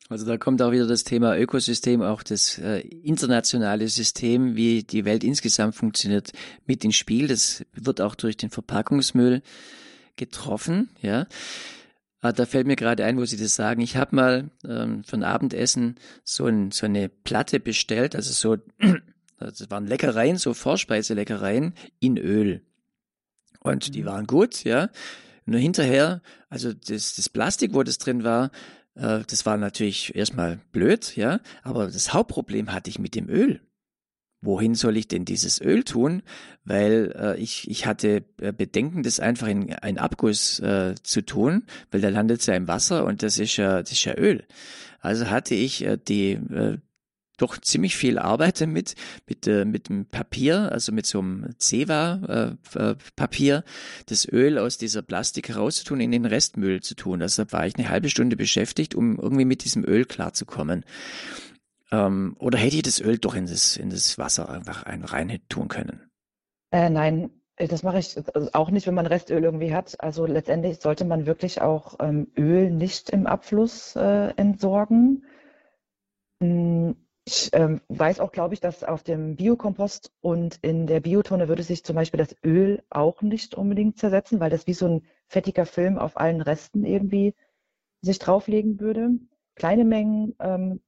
Also da kommt auch wieder das Thema Ökosystem, auch das äh, internationale System, wie die Welt insgesamt funktioniert, mit ins Spiel. Das wird auch durch den Verpackungsmüll getroffen, ja. Ah, da fällt mir gerade ein, wo Sie das sagen. Ich habe mal ähm, für ein Abendessen so, ein, so eine Platte bestellt, also so, *clears throat* das waren Leckereien, so Vorspeiseleckereien in Öl. Und die mhm. waren gut, ja. Nur hinterher, also das, das Plastik, wo das drin war, äh, das war natürlich erstmal blöd, ja. Aber das Hauptproblem hatte ich mit dem Öl wohin soll ich denn dieses Öl tun? Weil äh, ich, ich hatte äh, Bedenken, das einfach in einen Abguss äh, zu tun, weil da landet es ja im Wasser und das ist ja, das ist ja Öl. Also hatte ich äh, die doch ziemlich viel Arbeit damit, mit, äh, mit dem Papier, also mit so einem Ceva-Papier, äh, das Öl aus dieser Plastik herauszutun, in den Restmüll zu tun. Also war ich eine halbe Stunde beschäftigt, um irgendwie mit diesem Öl klarzukommen. Ähm, oder hätte ich das Öl doch in das, in das Wasser einfach ein, rein tun können? Äh, nein, äh, das mache ich also auch nicht, wenn man Restöl irgendwie hat. Also letztendlich sollte man wirklich auch ähm, Öl nicht im Abfluss äh, entsorgen. Hm, ich ähm, weiß auch, glaube ich, dass auf dem Biokompost und in der Biotonne würde sich zum Beispiel das Öl auch nicht unbedingt zersetzen, weil das wie so ein fettiger Film auf allen Resten irgendwie sich drauflegen würde. Kleine Mengen ähm,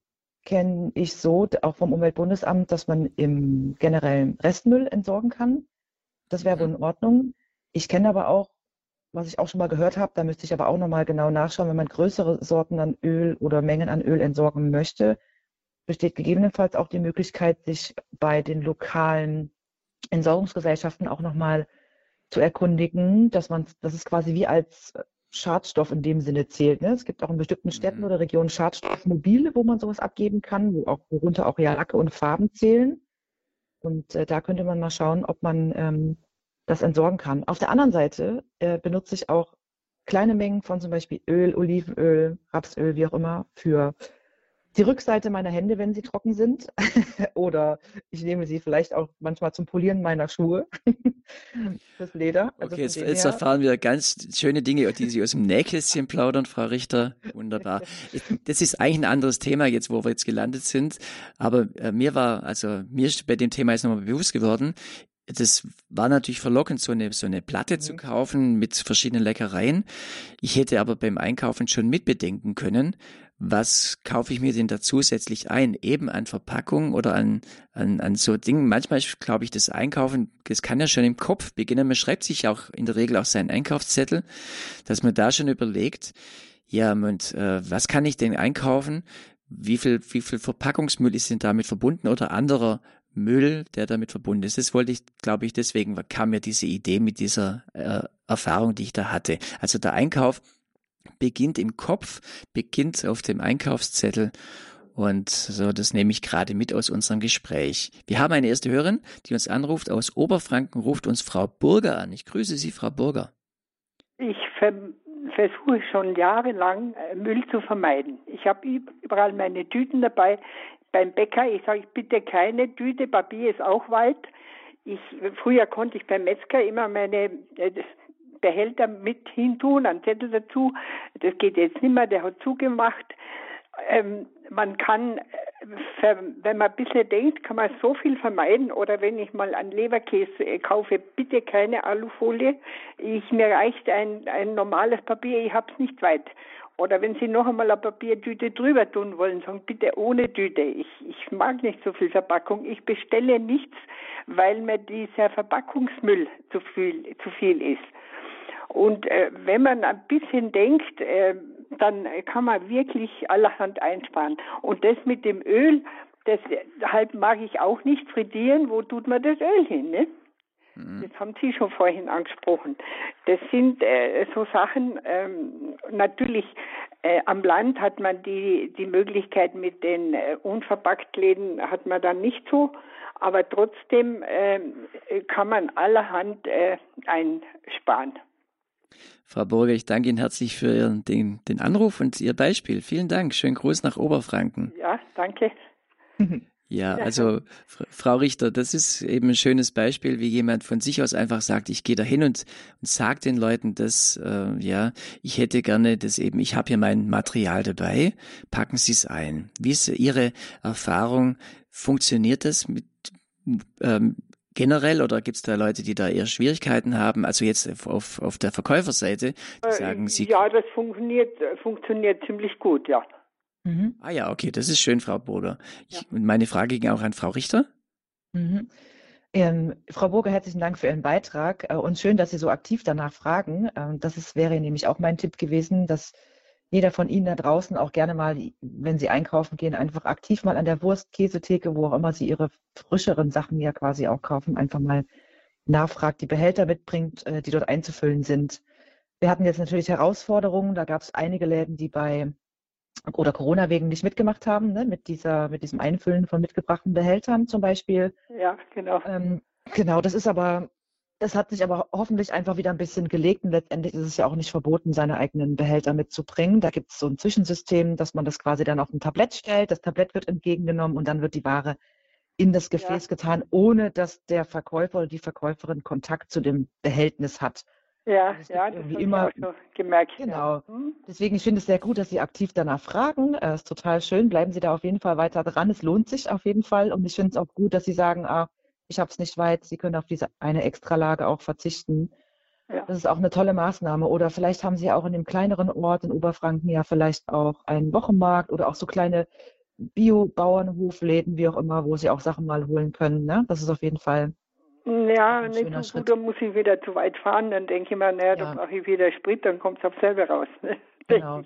kenne ich so, auch vom Umweltbundesamt, dass man im generellen Restmüll entsorgen kann. Das wäre wohl mhm. in Ordnung. Ich kenne aber auch, was ich auch schon mal gehört habe, da müsste ich aber auch nochmal genau nachschauen, wenn man größere Sorten an Öl oder Mengen an Öl entsorgen möchte, besteht gegebenenfalls auch die Möglichkeit, sich bei den lokalen Entsorgungsgesellschaften auch nochmal zu erkundigen, dass man, das ist quasi wie als Schadstoff in dem Sinne zählt. Ne? Es gibt auch in bestimmten Städten mhm. oder Regionen Schadstoffmobile, wo man sowas abgeben kann, wo auch, worunter auch ja Lacke und Farben zählen. Und äh, da könnte man mal schauen, ob man ähm, das entsorgen kann. Auf der anderen Seite äh, benutze ich auch kleine Mengen von zum Beispiel Öl, Olivenöl, Rapsöl, wie auch immer, für die Rückseite meiner Hände, wenn sie trocken sind. *laughs* Oder ich nehme sie vielleicht auch manchmal zum Polieren meiner Schuhe. *laughs* das Leder. Also okay, jetzt, jetzt erfahren wir ganz schöne Dinge, die Sie aus dem Nähkästchen plaudern, Frau Richter. Wunderbar. Das ist eigentlich ein anderes Thema jetzt, wo wir jetzt gelandet sind. Aber äh, mir war, also mir ist bei dem Thema jetzt nochmal bewusst geworden, das war natürlich verlockend, so eine, so eine Platte mhm. zu kaufen mit verschiedenen Leckereien. Ich hätte aber beim Einkaufen schon mitbedenken können, was kaufe ich mir denn da zusätzlich ein? Eben an Verpackung oder an, an, an so Dingen. Manchmal glaube ich, das Einkaufen, das kann ja schon im Kopf beginnen. Man schreibt sich auch in der Regel auch seinen Einkaufszettel, dass man da schon überlegt, ja, und äh, was kann ich denn einkaufen? Wie viel, wie viel Verpackungsmüll ist denn damit verbunden oder anderer Müll, der damit verbunden ist? Das wollte ich, glaube ich, deswegen kam mir diese Idee mit dieser äh, Erfahrung, die ich da hatte. Also der Einkauf beginnt im Kopf, beginnt auf dem Einkaufszettel. Und so, das nehme ich gerade mit aus unserem Gespräch. Wir haben eine erste Hörerin, die uns anruft aus Oberfranken, ruft uns Frau Burger an. Ich grüße Sie, Frau Burger. Ich ver versuche schon jahrelang äh, Müll zu vermeiden. Ich habe überall meine Tüten dabei. Beim Bäcker, ich sage bitte keine Tüte, Papier ist auch Wald. Ich, früher konnte ich beim Metzger immer meine äh, Behälter mit hintun, einen Zettel dazu. Das geht jetzt nicht mehr, der hat zugemacht. Ähm, man kann, äh, wenn man ein bisschen denkt, kann man so viel vermeiden. Oder wenn ich mal einen Leberkäse äh, kaufe, bitte keine Alufolie. Ich, mir reicht ein, ein normales Papier, ich habe es nicht weit. Oder wenn Sie noch einmal eine Papiertüte drüber tun wollen, sagen bitte ohne Tüte. Ich, ich mag nicht so viel Verpackung. Ich bestelle nichts, weil mir dieser Verpackungsmüll zu viel, zu viel ist. Und äh, wenn man ein bisschen denkt, äh, dann kann man wirklich allerhand einsparen. Und das mit dem Öl, deshalb mag ich auch nicht frittieren. Wo tut man das Öl hin? Ne? Mhm. Das haben Sie schon vorhin angesprochen. Das sind äh, so Sachen, ähm, natürlich Äh, am Land hat man die, die Möglichkeit mit den äh, Unverpacktläden hat man dann nicht so, aber trotzdem äh, kann man allerhand äh, einsparen. Frau Burger, ich danke Ihnen herzlich für Ihren, den, den Anruf und Ihr Beispiel. Vielen Dank. Schönen Gruß nach Oberfranken. Ja, danke. *laughs* *laughs* Ja, also Frau Richter, das ist eben ein schönes Beispiel, wie jemand von sich aus einfach sagt, ich gehe da hin und, und sage den Leuten, dass äh, ja, ich hätte gerne das eben, ich habe hier mein Material dabei, packen Sie es ein. Wie ist Ihre Erfahrung? Funktioniert das mit ähm, generell oder gibt es da Leute, die da eher Schwierigkeiten haben? Also jetzt auf, auf der Verkäuferseite, die äh, sagen sie. Ja, das funktioniert, funktioniert ziemlich gut, ja. Mhm. Ah ja, okay, das ist schön, Frau Burger. Ich, ja. meine Frage ging auch an Frau Richter. Mhm. Ähm, Frau Burger, herzlichen Dank für Ihren Beitrag äh, und schön, dass Sie so aktiv danach fragen. Ähm, das ist, wäre nämlich auch mein Tipp gewesen, dass jeder von Ihnen da draußen auch gerne mal, wenn Sie einkaufen gehen, einfach aktiv mal an der Wurst-Käsetheke, wo auch immer Sie Ihre frischeren Sachen ja quasi auch kaufen, einfach mal nachfragt, die Behälter mitbringt, äh, die dort einzufüllen sind. Wir hatten jetzt natürlich Herausforderungen. Da gab es einige Läden, die bei oder Corona wegen nicht mitgemacht haben, ne, mit dieser, mit diesem Einfüllen von mitgebrachten Behältern zum Beispiel. Ja, genau. Ähm, genau, das ist aber, das hat sich aber hoffentlich einfach wieder ein bisschen gelegt und letztendlich ist es ja auch nicht verboten, seine eigenen Behälter mitzubringen. Da gibt es so ein Zwischensystem, dass man das quasi dann auf ein Tablett stellt. Das Tablett wird entgegengenommen und dann wird die Ware in das Gefäß ja. getan, ohne dass der Verkäufer oder die Verkäuferin Kontakt zu dem Behältnis hat. Ja, also ja, das habe immer, ich auch gemerkt. Genau. Ja. Hm? Deswegen, ich finde es sehr gut, dass Sie aktiv danach fragen. Es ist total schön. Bleiben Sie da auf jeden Fall weiter dran. Es lohnt sich auf jeden Fall. Und ich finde es auch gut, dass Sie sagen, ah, ich habe es nicht weit. Sie können auf diese eine Extralage auch verzichten. Ja. Das ist auch eine tolle Maßnahme. Oder vielleicht haben Sie ja auch in dem kleineren Ort in Oberfranken ja vielleicht auch einen Wochenmarkt oder auch so kleine Bio-Bauernhofläden, wie auch immer, wo Sie auch Sachen mal holen können. Ne? Das ist auf jeden Fall ja, nicht so Schritt. gut, dann muss ich wieder zu weit fahren, dann denke ich mir, naja, ja. dann brauche ich wieder Sprit, dann kommt es auf selber raus. Ne? *laughs* Genau.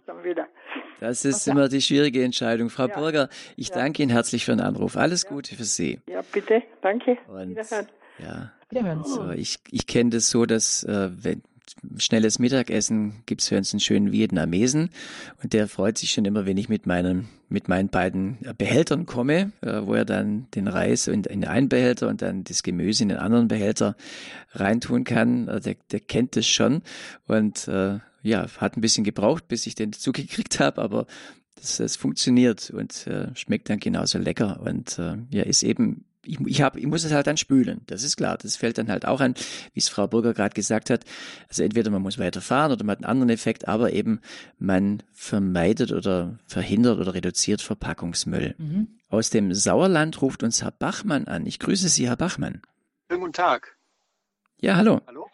Das ist immer die schwierige Entscheidung. Frau ja. Burger, ich ja. danke Ihnen herzlich für den Anruf. Alles Gute für Sie. Ja, bitte, danke. Und, Wiederhören. Ja, Wiederhören. So, ich, ich kenne das so, dass äh, wenn, schnelles Mittagessen gibt's für uns einen schönen Vietnamesen. Und der freut sich schon immer, wenn ich mit meinen mit meinen beiden Behältern komme, äh, wo er dann den Reis in, in einen Behälter und dann das Gemüse in den anderen Behälter reintun kann. Äh, der, der kennt das schon. Und äh, ja, hat ein bisschen gebraucht, bis ich den zugekriegt habe, aber das, das funktioniert und äh, schmeckt dann genauso lecker. Und äh, ja, ist eben ich, ich, hab, ich muss es halt dann spülen, das ist klar. Das fällt dann halt auch an, wie es Frau Burger gerade gesagt hat. Also entweder man muss weiterfahren oder man hat einen anderen Effekt, aber eben man vermeidet oder verhindert oder reduziert Verpackungsmüll. Mhm. Aus dem Sauerland ruft uns Herr Bachmann an. Ich grüße Sie, Herr Bachmann. Schönen guten Tag. Ja, hallo. Hallo.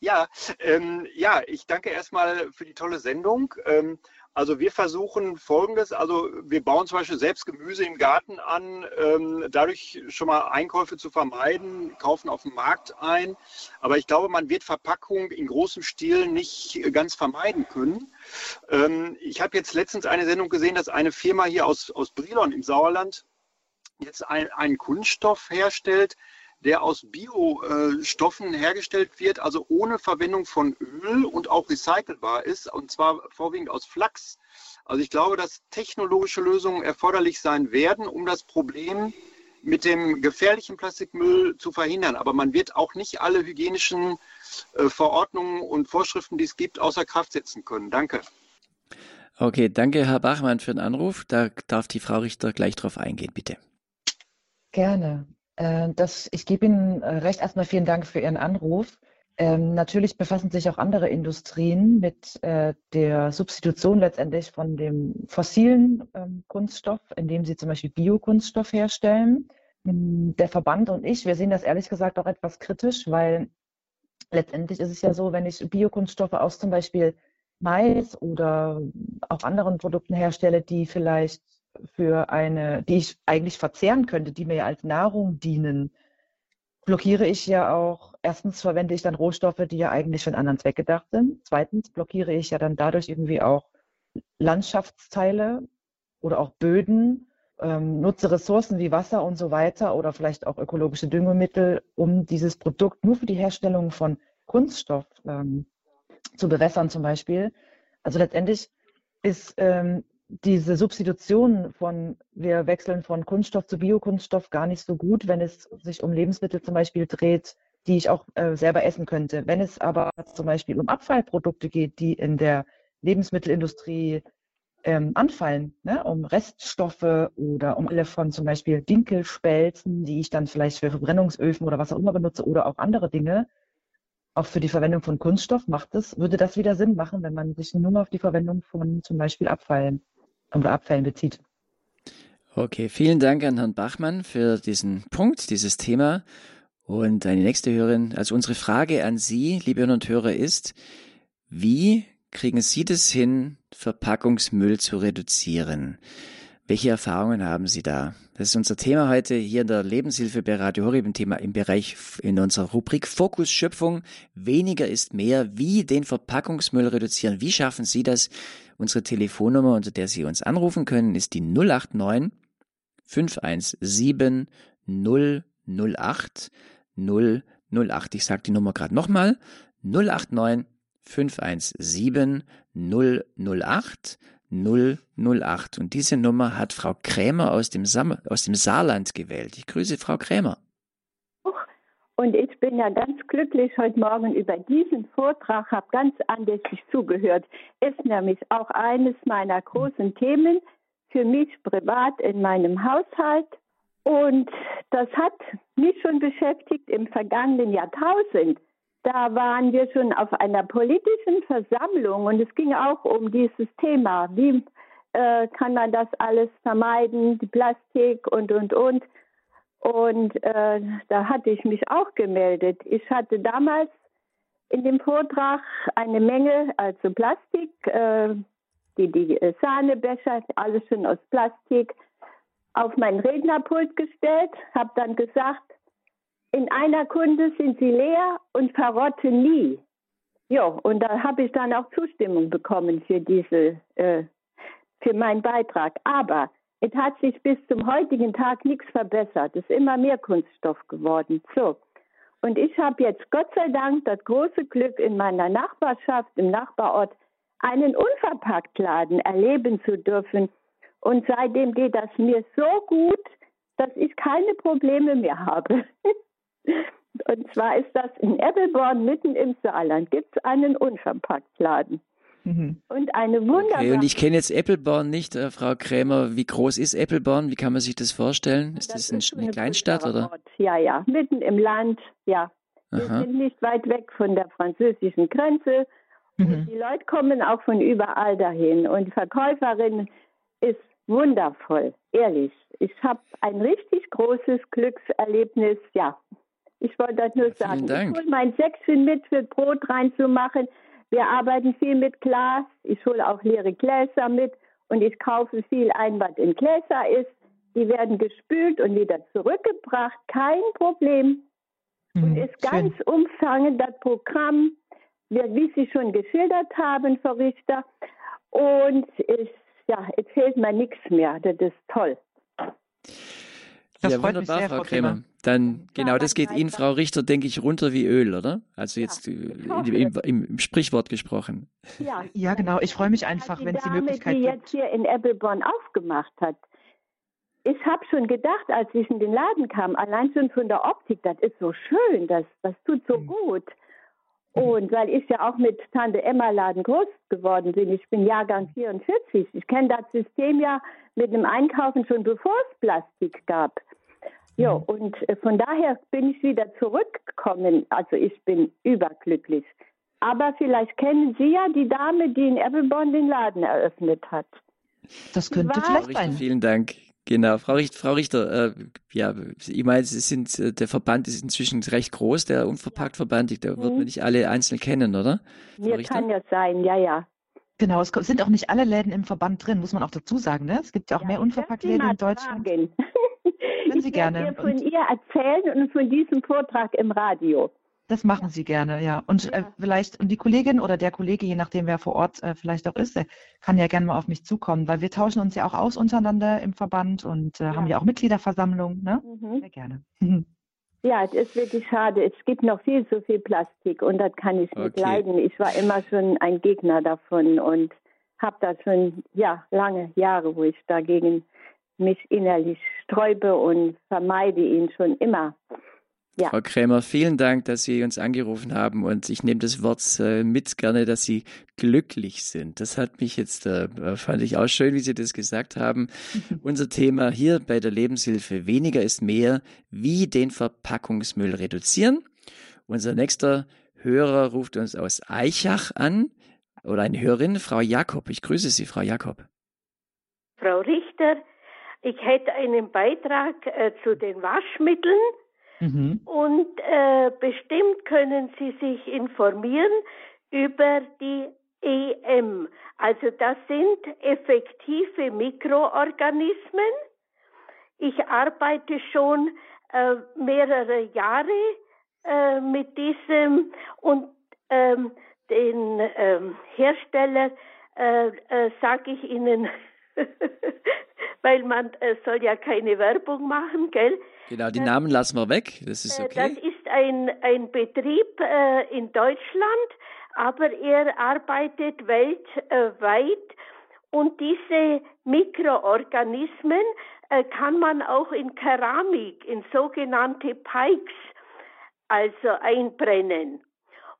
Ja, ähm, ja, ich danke erstmal für die tolle Sendung. Ähm, also wir versuchen Folgendes, also wir bauen zum Beispiel selbst Gemüse im Garten an, ähm, dadurch schon mal Einkäufe zu vermeiden, kaufen auf dem Markt ein. Aber ich glaube, man wird Verpackung in großem Stil nicht ganz vermeiden können. Ähm, ich habe jetzt letztens eine Sendung gesehen, dass eine Firma hier aus, aus Brilon im Sauerland jetzt ein, einen Kunststoff herstellt, der aus Biostoffen hergestellt wird, also ohne Verwendung von Öl und auch recycelbar ist, und zwar vorwiegend aus Flachs. Also ich glaube, dass technologische Lösungen erforderlich sein werden, um das Problem mit dem gefährlichen Plastikmüll zu verhindern. Aber man wird auch nicht alle hygienischen äh, Verordnungen und Vorschriften, die es gibt, außer Kraft setzen können. Danke. Okay, danke, Herr Bachmann, für den Anruf. Da darf die Frau Richter gleich drauf eingehen, bitte. Gerne. Äh, das, ich gebe Ihnen äh, recht. Erstmal vielen Dank für Ihren Anruf. Ähm, natürlich befassen sich auch andere Industrien mit äh, der Substitution letztendlich von dem fossilen ähm, Kunststoff, indem sie zum Beispiel Biokunststoff herstellen. Ähm, der Verband und ich, wir sehen das ehrlich gesagt auch etwas kritisch, weil letztendlich ist es ja so, wenn ich Biokunststoffe aus zum Beispiel Mais oder auch anderen Produkten herstelle, die vielleicht für eine, die ich eigentlich verzehren könnte, die mir ja als Nahrung dienen, blockiere ich ja auch, erstens verwende ich dann Rohstoffe, die ja eigentlich für einen anderen Zweck gedacht sind. Zweitens blockiere ich ja dann dadurch irgendwie auch Landschaftsteile oder auch Böden, ähm, nutze Ressourcen wie Wasser und so weiter oder vielleicht auch ökologische Düngemittel, um dieses Produkt nur für die Herstellung von Kunststoff ähm, zu bewässern zum Beispiel. Also letztendlich ist ähm, diese Substitution von, wir wechseln von Kunststoff zu Biokunststoff gar nicht so gut, wenn es sich um Lebensmittel zum Beispiel dreht, die ich auch äh, selber essen könnte. Wenn es aber zum Beispiel um Abfallprodukte geht, die in der Lebensmittelindustrie ähm, anfallen, ne? um Reststoffe oder um alle von zum Beispiel Dinkelspelzen, die ich dann vielleicht für Verbrennungsöfen oder was auch immer benutze oder auch andere Dinge, auch für die Verwendung von Kunststoff macht es, würde das wieder Sinn machen, wenn man sich nur auf die Verwendung von zum Beispiel Abfallen oder Abfällen bezieht. Okay, vielen Dank an Herrn Bachmann für diesen Punkt, dieses Thema. Und eine nächste Hörerin, also unsere Frage an Sie, liebe Hörer und Hörer, ist, wie kriegen Sie das hin, Verpackungsmüll zu reduzieren? Welche Erfahrungen haben Sie da? Das ist unser Thema heute hier in der Lebenshilfe bei Radio Horeb im Thema im Bereich in unserer Rubrik Fokus Schöpfung. Weniger ist mehr. Wie den Verpackungsmüll reduzieren? Wie schaffen Sie das? Unsere Telefonnummer, unter der Sie uns anrufen können, ist die 089 517 008 008. Ich sage die Nummer gerade nochmal. 089 517 008 008. Und diese Nummer hat Frau Krämer aus dem, Sam aus dem Saarland gewählt. Ich grüße Frau Krämer. Und ich bin ja ganz glücklich heute Morgen über diesen Vortrag, habe ganz andächtig zugehört. Ist nämlich auch eines meiner großen Themen für mich privat in meinem Haushalt. Und das hat mich schon beschäftigt im vergangenen Jahrtausend. Da waren wir schon auf einer politischen Versammlung und es ging auch um dieses Thema. Wie äh, kann man das alles vermeiden, die Plastik und, und, und. Und äh, da hatte ich mich auch gemeldet. Ich hatte damals in dem Vortrag eine Menge, also Plastik, äh, die, die Sahnebecher, alles schon aus Plastik, auf mein Rednerpult gestellt, habe dann gesagt, in einer Kunde sind sie leer und verrotten nie. Ja, und da habe ich dann auch Zustimmung bekommen für diese, äh, für meinen Beitrag. Aber es hat sich bis zum heutigen Tag nichts verbessert. Es ist immer mehr Kunststoff geworden. So. Und ich habe jetzt Gott sei Dank das große Glück, in meiner Nachbarschaft, im Nachbarort, einen Unverpacktladen erleben zu dürfen. Und seitdem geht das mir so gut, dass ich keine Probleme mehr habe. *laughs* Und zwar ist das in Ebbelborn, mitten im Saarland, gibt es einen Unverpacktladen. Mhm. Und eine wunderbare. Okay, und ich kenne jetzt Eppelborn nicht, äh, Frau Krämer. Wie groß ist Eppelborn? Wie kann man sich das vorstellen? Ist das, das ist eine, eine Kleinstadt oder? Ort. Ja, ja, mitten im Land, ja. Wir Aha. sind nicht weit weg von der französischen Grenze. Mhm. Und die Leute kommen auch von überall dahin. Und die Verkäuferin ist wundervoll, ehrlich. Ich habe ein richtig großes Glückserlebnis, ja, ich wollte das nur sagen. Dank. Ich hole mein Säckchen mit für Brot reinzumachen. Wir arbeiten viel mit Glas. Ich hole auch leere Gläser mit und ich kaufe viel ein, was in Gläser ist. Die werden gespült und wieder zurückgebracht. Kein Problem. Mhm, und ist ganz umfangend das Programm, wie Sie schon geschildert haben, Frau Richter. Und es, ja, es fehlt mir nichts mehr. Das ist toll. Das ja, wunderbar, sehr, Frau Krämer. Dann, genau, das geht Ihnen, Frau Richter, denke ich, runter wie Öl, oder? Also jetzt ja, äh, im, im, im, Sprichwort gesprochen. Ja, *laughs* ja genau. Ich freue mich einfach, wenn es die Möglichkeit die gibt. jetzt hier in Ebbelborn aufgemacht hat. Ich habe schon gedacht, als ich in den Laden kam, allein schon von der Optik, das ist so schön, das, das tut so mhm. gut. Und weil ich ja auch mit Tante Emma Laden groß geworden bin, ich bin Jahrgang 44, ich kenne das System ja mit dem Einkaufen schon bevor es Plastik gab. Ja, und äh, von daher bin ich wieder zurückgekommen. Also ich bin überglücklich. Aber vielleicht kennen Sie ja die Dame, die in Ebbelborn den Laden eröffnet hat. Das könnte vielleicht sein. Vielen Dank. Genau, Frau Richter, Frau Richter äh, ja, ich meine, Sie sind, äh, der Verband ist inzwischen recht groß, der Unverpackt-Verband, da wird man mhm. nicht alle einzeln kennen, oder? Mir kann ja sein, ja, ja. Genau, es sind auch nicht alle Läden im Verband drin, muss man auch dazu sagen. Ne? Es gibt ja auch ja, mehr Unverpackt-Läden in Deutschland. Sie ich gerne. Ich von ihr erzählen und von diesem Vortrag im Radio. Das machen Sie gerne, ja. Und äh, ja. Äh, vielleicht, und die Kollegin oder der Kollege, je nachdem wer vor Ort äh, vielleicht auch ist, kann ja gerne mal auf mich zukommen, weil wir tauschen uns ja auch aus untereinander im Verband und äh, ja. haben ja auch Mitgliederversammlungen, ne? Mhm. Sehr gerne. *laughs* Ja, es ist wirklich schade. Es gibt noch viel zu viel Plastik und das kann ich okay. nicht leiden. Ich war immer schon ein Gegner davon und habe das schon ja, lange Jahre, wo ich dagegen mich innerlich sträube und vermeide ihn schon immer. Ja. Frau Krämer, vielen Dank, dass Sie uns angerufen haben und ich nehme das Wort äh, mit gerne, dass Sie glücklich sind. Das hat mich jetzt, äh, fand ich auch schön, wie Sie das gesagt haben. *laughs* Unser Thema hier bei der Lebenshilfe weniger ist mehr, wie den Verpackungsmüll reduzieren. Unser nächster Hörer ruft uns aus Eichach an oder eine Hörerin, Frau Jakob. Ich grüße Sie, Frau Jakob. Frau Richter, ich hätte einen Beitrag äh, zu den Waschmitteln Mhm. Und äh, bestimmt können Sie sich informieren über die EM. Also das sind effektive Mikroorganismen. Ich arbeite schon äh, mehrere Jahre äh, mit diesem und ähm, den ähm, Hersteller äh, äh, sage ich Ihnen, *laughs* weil man äh, soll ja keine Werbung machen, gell? Genau, die Namen lassen wir weg. Das ist äh, okay. Das ist ein, ein Betrieb äh, in Deutschland, aber er arbeitet weltweit und diese Mikroorganismen äh, kann man auch in Keramik, in sogenannte Pikes, also einbrennen.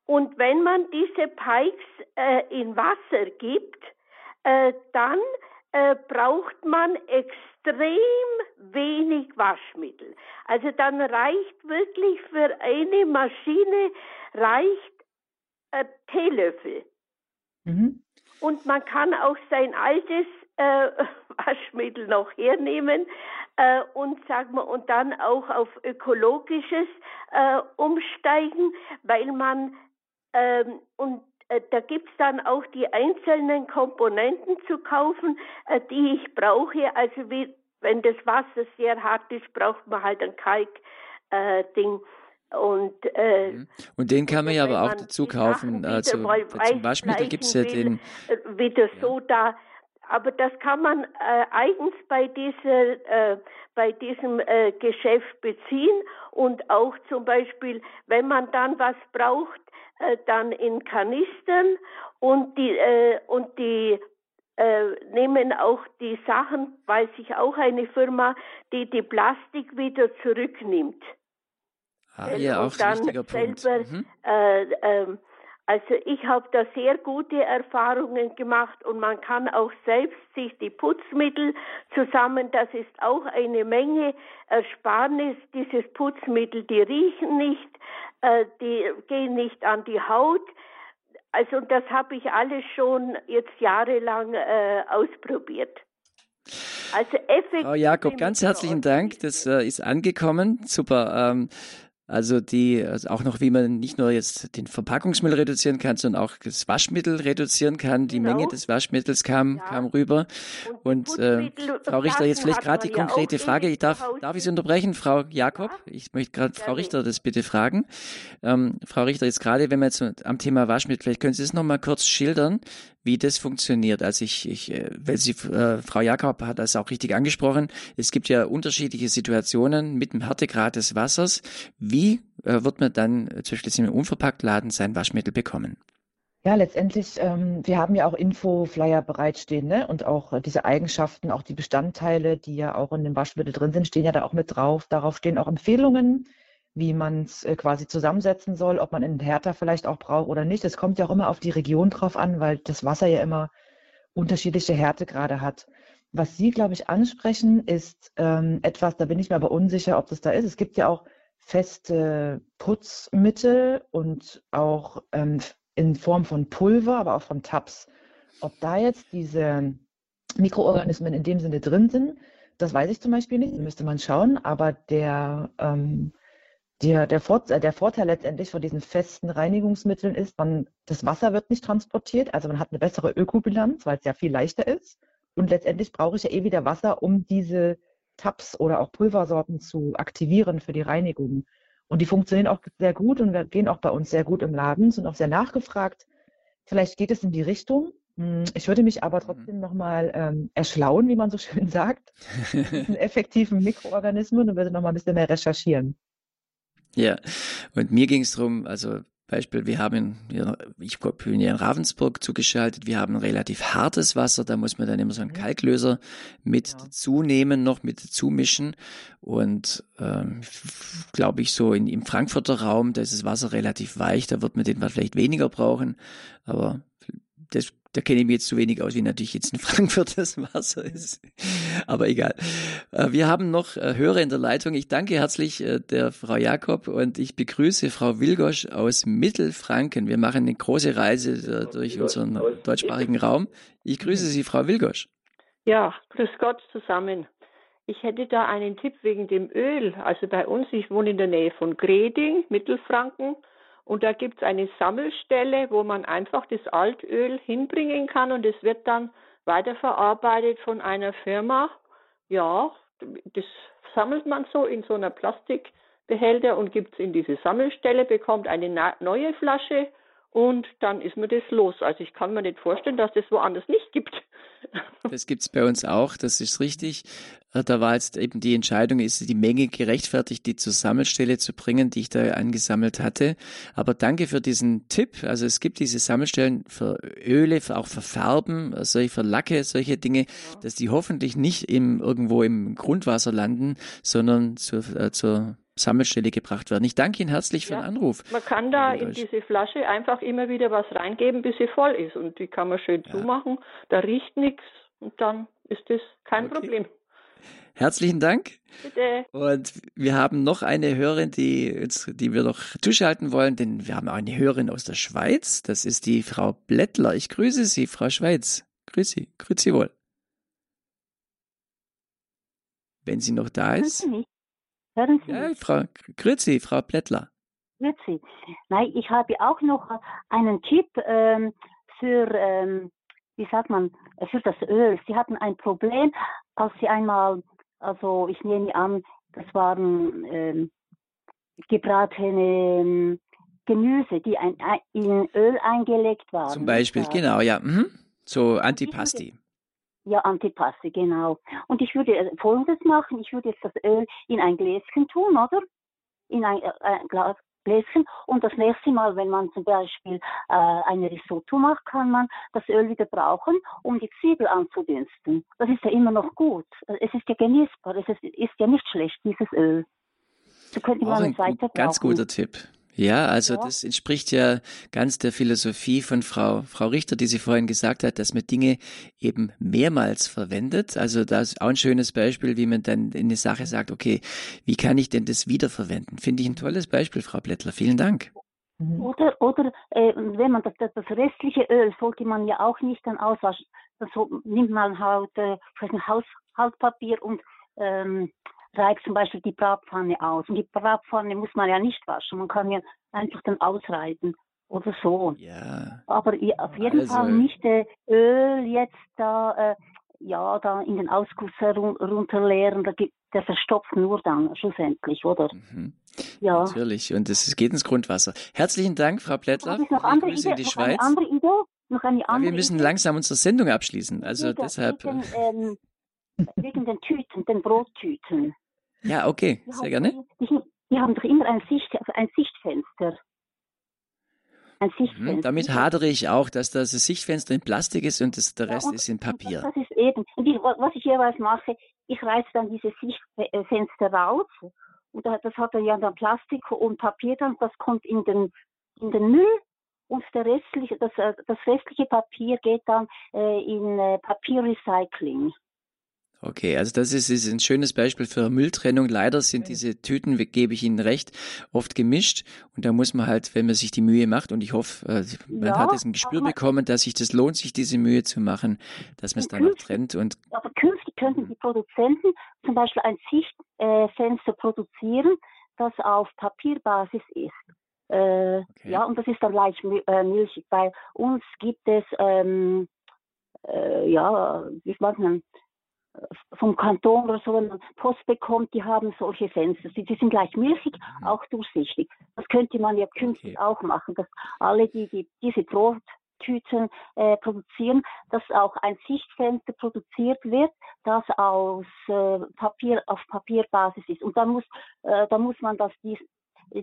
Und wenn man diese Pikes äh, in Wasser gibt, äh, dann äh, braucht man extrem wenig Waschmittel. Also dann reicht wirklich für eine Maschine reicht ein Teelöffel. Mhm. Und man kann auch sein altes äh, *laughs* Waschmittel noch hernehmen äh, und sagen wir und dann auch auf ökologisches äh, umsteigen, weil man ähm, und äh, da gibt es dann auch die einzelnen Komponenten zu kaufen, äh, die ich brauche. Also wie, wenn das Wasser sehr hart ist, braucht man halt ein Kalkding. Äh, und, äh, mhm. und den kann man ja aber auch dazu kaufen. Also zum Waschmittel gibt es ja den. Wieder ja. Aber das kann man äh, eigens bei, dieser, äh, bei diesem äh, Geschäft beziehen und auch zum Beispiel, wenn man dann was braucht, äh, dann in Kanistern und die, äh, und die äh, nehmen auch die Sachen, weiß ich auch eine Firma, die die Plastik wieder zurücknimmt. Ah, ja, auch ein wichtiger Punkt. Selber, mhm. äh, äh, also ich habe da sehr gute Erfahrungen gemacht und man kann auch selbst sich die Putzmittel zusammen, das ist auch eine Menge Ersparnis, dieses Putzmittel, die riechen nicht, äh, die gehen nicht an die Haut. Also das habe ich alles schon jetzt jahrelang äh, ausprobiert. Also effektiv. Frau Jakob, ganz herzlichen Dank. Das äh, ist angekommen. Super. Ähm, also die, also auch noch, wie man nicht nur jetzt den Verpackungsmüll reduzieren kann, sondern auch das Waschmittel reduzieren kann. Die genau. Menge des Waschmittels kam, ja. kam rüber. Und, und äh, Frau Richter, jetzt vielleicht gerade die konkrete Frage. Ich darf, darf ich Sie unterbrechen, Frau Jakob? Ich möchte gerade Frau Richter das bitte fragen. Ähm, Frau Richter, jetzt gerade, wenn wir jetzt am Thema Waschmittel, vielleicht können Sie es noch mal kurz schildern, wie das funktioniert. Also ich, ich äh, weil Sie, äh, Frau Jakob hat das auch richtig angesprochen. Es gibt ja unterschiedliche Situationen mit dem Härtegrad des Wassers. Wie äh, wird man dann äh, zum Beispiel im Unverpacktladen sein Waschmittel bekommen? Ja, letztendlich, ähm, wir haben ja auch Info-Flyer bereitstehen ne? und auch äh, diese Eigenschaften, auch die Bestandteile, die ja auch in dem Waschmittel drin sind, stehen ja da auch mit drauf. Darauf stehen auch Empfehlungen, wie man es äh, quasi zusammensetzen soll, ob man einen Härter vielleicht auch braucht oder nicht. Es kommt ja auch immer auf die Region drauf an, weil das Wasser ja immer unterschiedliche Härtegrade hat. Was Sie, glaube ich, ansprechen, ist ähm, etwas, da bin ich mir aber unsicher, ob das da ist. Es gibt ja auch feste Putzmittel und auch ähm, in Form von Pulver, aber auch von Tabs. Ob da jetzt diese Mikroorganismen in dem Sinne drin sind, das weiß ich zum Beispiel nicht, müsste man schauen, aber der ähm, der, der, Vor der, Vorteil letztendlich von diesen festen Reinigungsmitteln ist, man, das Wasser wird nicht transportiert, also man hat eine bessere Ökobilanz, weil es ja viel leichter ist. Und letztendlich brauche ich ja eh wieder Wasser, um diese Tabs oder auch Pulversorten zu aktivieren für die Reinigung. Und die funktionieren auch sehr gut und gehen auch bei uns sehr gut im Laden, sind auch sehr nachgefragt. Vielleicht geht es in die Richtung. Hm, ich würde mich aber mhm. trotzdem nochmal ähm, erschlauen, wie man so *laughs* schön sagt, diesen *laughs* effektiven Mikroorganismen und würde nochmal ein bisschen mehr recherchieren. Ja, und mir ging es darum, also Beispiel, wir haben, ich bin ja in Ravensburg zugeschaltet, wir haben relativ hartes Wasser, da muss man dann immer so einen mhm. Kalklöser mit ja. zunehmen, noch mit zumischen. Und ähm, glaube ich, so in, im Frankfurter Raum, da ist das Wasser relativ weich, da wird man den vielleicht weniger brauchen. Aber das da kenne ich mich jetzt zu wenig aus, wie natürlich jetzt in *laughs* Frankfurt das Wasser ist. Aber egal. Äh, wir haben noch äh, Hörer in der Leitung. Ich danke herzlich äh, der Frau Jakob und ich begrüße Frau Wilgosch aus Mittelfranken. Wir machen eine große Reise durch unseren deutschsprachigen Raum. Ich grüße Sie, Frau Wilgosch. Ja, grüß Gott zusammen. Ich hätte da einen Tipp wegen dem Öl. Also bei uns, ich wohne in der Nähe von Greding, Mittelfranken. Und da gibt es eine Sammelstelle, wo man einfach das Altöl hinbringen kann und es wird dann weiterverarbeitet von einer Firma. Ja, das sammelt man so in so einer Plastikbehälter und gibt es in diese Sammelstelle, bekommt eine neue Flasche und dann ist mir das los. Also ich kann mir nicht vorstellen, dass das woanders nicht gibt. *laughs* Das gibt es bei uns auch, das ist richtig. Äh, da war jetzt eben die Entscheidung, ist die Menge gerechtfertigt, die zur Sammelstelle zu bringen, die ich da angesammelt hatte. Aber danke für diesen Tipp. Also es gibt diese Sammelstellen für Öle, für auch für Farben, solche für Lacke, solche Dinge, dass die hoffentlich nicht im, irgendwo im Grundwasser landen, sondern zur, äh, zur Sammelstelle gebracht werden. Ich danke Ihnen herzlich für ja, den Anruf. Man kann da in diese Flasche einfach immer wieder was reingeben, bis sie voll ist. Und die kann man schön ja. zumachen. Da riecht nichts und dann ist das kein okay. Problem. Herzlichen Dank. Bitte. Und wir haben noch eine Hörerin, die, die wir noch zuschalten wollen, denn wir haben auch eine Hörerin aus der Schweiz. Das ist die Frau Blättler. Ich grüße Sie, Frau Schweiz. Grüße Sie. Grüße Sie wohl. Wenn sie noch da ist. Hören Sie ja, Frau, grüezi, Frau Plättler. Grüezi. Nein, ich habe auch noch einen Tipp ähm, für, ähm, wie sagt man, für das Öl. Sie hatten ein Problem, als Sie einmal, also ich nehme an, das waren ähm, gebratene ähm, Gemüse, die ein, ein, in Öl eingelegt waren. Zum Beispiel, genau, ja. Mhm. So Antipasti. Ja, Antipasti, genau. Und ich würde äh, Folgendes machen. Ich würde jetzt das Öl in ein Gläschen tun, oder? In ein, äh, ein Glas, Gläschen. Und das nächste Mal, wenn man zum Beispiel äh, eine Risotto macht, kann man das Öl wieder brauchen, um die Zwiebel anzudünsten. Das ist ja immer noch gut. Es ist ja genießbar. Es ist, ist ja nicht schlecht, dieses Öl. So könnte man es weiter. Ganz guter Tipp. Ja, also ja. das entspricht ja ganz der Philosophie von Frau, Frau Richter, die sie vorhin gesagt hat, dass man Dinge eben mehrmals verwendet. Also das ist auch ein schönes Beispiel, wie man dann in eine Sache sagt, okay, wie kann ich denn das wiederverwenden? Finde ich ein tolles Beispiel, Frau Blättler. Vielen Dank. Mhm. Oder, oder äh, wenn man das, das, das restliche Öl sollte man ja auch nicht dann auswaschen. Dann so, nimmt man halt äh, Haus, Hauspapier und ähm, reibt zum Beispiel die Bratpfanne aus. Und die Bratpfanne muss man ja nicht waschen. Man kann ja einfach dann ausreiben oder so. Ja. Aber auf jeden also, Fall nicht äh, Öl jetzt da, äh, ja, da in den Ausguss runterleeren. Da gibt, der verstopft nur dann schlussendlich, oder? Mhm. Ja. Natürlich. Und es geht ins Grundwasser. Herzlichen Dank, Frau Plättler. Noch andere Grüße Idee, in die Schweiz. Eine andere Idee? Noch eine andere ja, wir müssen Idee. langsam unsere Sendung abschließen. Also wegen, deshalb. Wegen, ähm, wegen den Tüten, den Brottüten. Ja, okay, sehr gerne. Die, die, haben doch immer ein, Sicht, ein Sichtfenster. Ein mhm, Sichtfenster. damit hadere ich auch, dass das Sichtfenster in Plastik ist und das, der Rest ja, ist in Papier. Das ist eben. Und ich, was ich jeweils mache, ich reiße dann diese Sichtfenster raus und das hat ja dann Plastik und Papier dann, das kommt in den, in den Müll und der restliche, das, äh, das restliche Papier geht dann äh, in äh, Papierrecycling. Okay, also das ist, ist ein schönes Beispiel für Mülltrennung. Leider sind diese Tüten, gebe ich Ihnen recht, oft gemischt. Und da muss man halt, wenn man sich die Mühe macht, und ich hoffe, äh, man ja, hat jetzt ein Gespür bekommen, dass sich das lohnt, sich diese Mühe zu machen, dass man es dann noch trennt. Und aber künftig könnten die Produzenten zum Beispiel ein Sichtfenster produzieren, das auf Papierbasis ist. Äh, okay. Ja, und das ist dann leicht äh, milchig. Bei uns gibt es, ähm, äh, ja, wie sagt man, vom Kanton oder so, wenn man Post bekommt, die haben solche Fenster. Die, die sind gleich milchig, mhm. auch durchsichtig. Das könnte man ja künftig okay. auch machen, dass alle, die, die diese Brottüten äh, produzieren, dass auch ein Sichtfenster produziert wird, das aus äh, Papier auf Papierbasis ist. Und dann muss, äh, dann muss man das dies,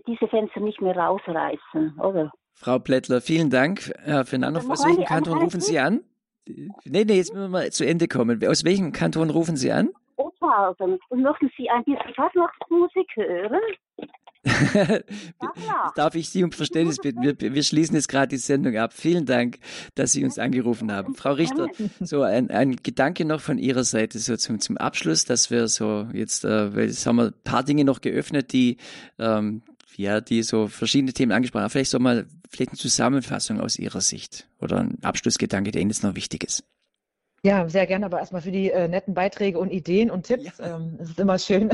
diese Fenster nicht mehr rausreißen, oder? Frau Plättler, vielen Dank äh, für den Anruf. Aus Kanton rufen Sie an? Nee, nee, jetzt müssen wir mal zu Ende kommen. Aus welchem Kanton rufen Sie an? Oberhausen. Und möchten Sie ein bisschen Fasnachtsmusik hören? *laughs* Darf ich Sie um Verständnis bitten? Wir, wir schließen jetzt gerade die Sendung ab. Vielen Dank, dass Sie uns angerufen haben. Frau Richter, so ein, ein Gedanke noch von Ihrer Seite so zum, zum Abschluss, dass wir so jetzt, äh, jetzt haben wir ein paar Dinge noch geöffnet, die, ähm, ja, die so verschiedene Themen angesprochen haben. Vielleicht so mal, vielleicht eine Zusammenfassung aus Ihrer Sicht oder ein Abschlussgedanke, der Ihnen jetzt noch wichtig ist. Ja, sehr gerne, aber erstmal für die äh, netten Beiträge und Ideen und Tipps. Ja. Ähm, es ist immer schön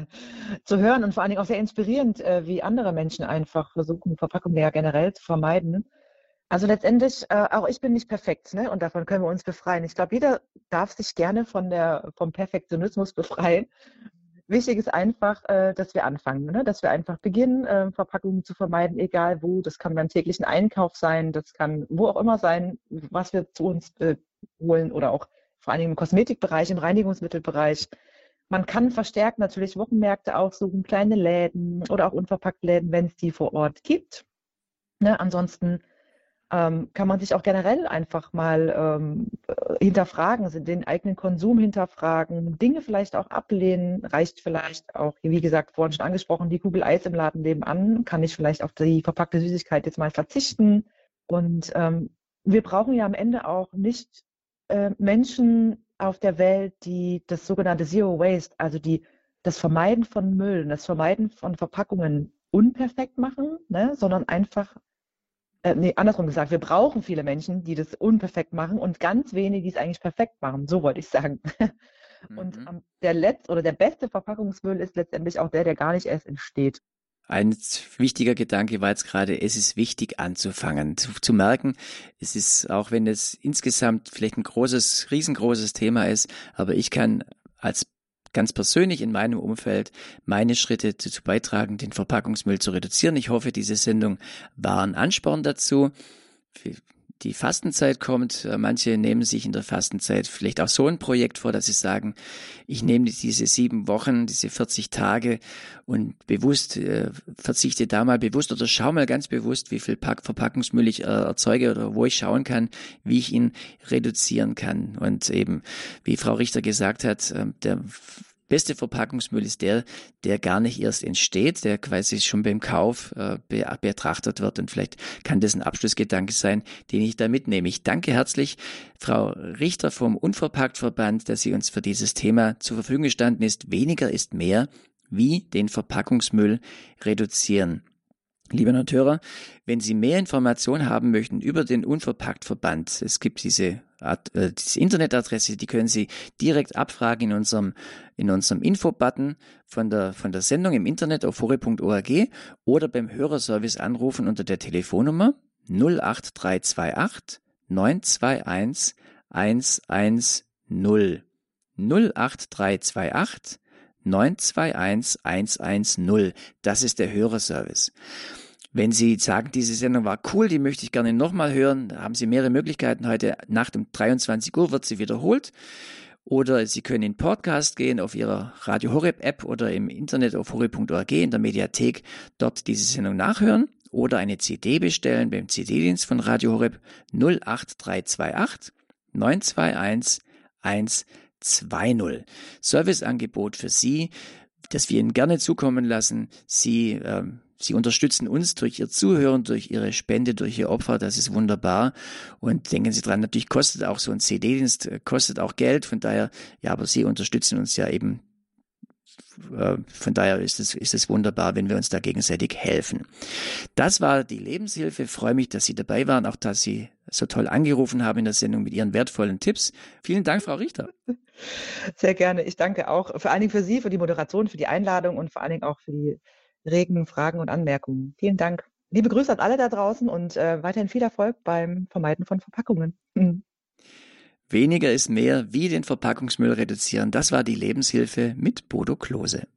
*laughs* zu hören und vor allen Dingen auch sehr inspirierend, äh, wie andere Menschen einfach versuchen, Verpackung ja generell zu vermeiden. Also letztendlich, äh, auch ich bin nicht perfekt, ne? Und davon können wir uns befreien. Ich glaube, jeder darf sich gerne von der, vom Perfektionismus befreien. Wichtig ist einfach, äh, dass wir anfangen, ne? dass wir einfach beginnen, äh, Verpackungen zu vermeiden, egal wo. Das kann beim täglichen Einkauf sein, das kann wo auch immer sein, was wir zu uns äh, holen oder auch vor allem im Kosmetikbereich, im Reinigungsmittelbereich. Man kann verstärkt natürlich Wochenmärkte aufsuchen, kleine Läden oder auch unverpackte Läden, wenn es die vor Ort gibt. Ne, ansonsten ähm, kann man sich auch generell einfach mal ähm, hinterfragen, also den eigenen Konsum hinterfragen, Dinge vielleicht auch ablehnen, reicht vielleicht auch, wie gesagt, vorhin schon angesprochen, die Kugel Eis im Laden nebenan, kann ich vielleicht auf die verpackte Süßigkeit jetzt mal verzichten. Und ähm, wir brauchen ja am Ende auch nicht äh, Menschen auf der Welt, die das sogenannte Zero Waste, also die das Vermeiden von Müll, das Vermeiden von Verpackungen unperfekt machen, ne, sondern einfach, äh, nee, andersrum gesagt, wir brauchen viele Menschen, die das unperfekt machen und ganz wenige, die es eigentlich perfekt machen. So wollte ich sagen. *laughs* Und mhm. der letzte oder der beste Verpackungsmüll ist letztendlich auch der, der gar nicht erst entsteht. Ein wichtiger Gedanke war jetzt gerade, es ist wichtig anzufangen, zu, zu, merken, es ist, auch wenn es insgesamt vielleicht ein großes, riesengroßes Thema ist, aber ich kann als ganz persönlich in meinem Umfeld meine Schritte dazu beitragen, den Verpackungsmüll zu reduzieren. Ich hoffe, diese Sendung war ein Ansporn dazu die Fastenzeit kommt. Äh, manche nehmen sich in der Fastenzeit vielleicht auch so ein Projekt vor, dass sie sagen, ich nehme diese sieben Wochen, diese 40 Tage und bewusst äh, verzichte da mal bewusst oder schau mal ganz bewusst, wie viel Pack Verpackungsmüll ich äh, erzeuge oder wo ich schauen kann, wie ich ihn reduzieren kann. Und eben, wie Frau Richter gesagt hat, äh, der beste Verpackungsmüll ist der, der gar nicht erst entsteht, der quasi schon beim Kauf äh, betrachtet wird. Und vielleicht kann das ein Abschlussgedanke sein, den ich da mitnehme. Ich danke herzlich Frau Richter vom Unverpacktverband, dass sie uns für dieses Thema zur Verfügung gestanden ist. Weniger ist mehr, wie den Verpackungsmüll reduzieren. Liebe Noteure, wenn Sie mehr Informationen haben möchten über den Unverpacktverband, es gibt diese äh, diese Internetadresse, die können Sie direkt abfragen in unserem, in unserem Info-Button von der, von der Sendung im Internet auf hore.org oder beim Hörerservice anrufen unter der Telefonnummer 08328 921 110 08328 921 110. Das ist der Hörerservice. Wenn Sie sagen, diese Sendung war cool, die möchte ich gerne nochmal hören, haben Sie mehrere Möglichkeiten. Heute Nacht um 23 Uhr wird sie wiederholt. Oder Sie können in Podcast gehen auf Ihrer Radio Horeb App oder im Internet auf horeb.org in der Mediathek dort diese Sendung nachhören oder eine CD bestellen beim CD-Dienst von Radio Horeb 08328 921 120. Serviceangebot für Sie, das wir Ihnen gerne zukommen lassen. Sie ähm, Sie unterstützen uns durch Ihr Zuhören, durch Ihre Spende, durch Ihr Opfer. Das ist wunderbar. Und denken Sie dran, natürlich kostet auch so ein CD-Dienst, äh, kostet auch Geld. Von daher, ja, aber Sie unterstützen uns ja eben. Äh, von daher ist es, ist es wunderbar, wenn wir uns da gegenseitig helfen. Das war die Lebenshilfe. Ich freue mich, dass Sie dabei waren, auch dass Sie so toll angerufen haben in der Sendung mit Ihren wertvollen Tipps. Vielen Dank, Frau Richter. *laughs* Sehr gerne. Ich danke auch vor allen Dingen für Sie, für die Moderation, für die Einladung und vor allen Dingen auch für die regen Fragen und Anmerkungen. Vielen Dank. Liebe Grüße an alle da draußen und äh, weiterhin viel Erfolg beim Vermeiden von Verpackungen. Mhm. *laughs* Weniger ist mehr, wie den Verpackungsmüll reduzieren. Das war die Lebenshilfe mit Bodo Klose.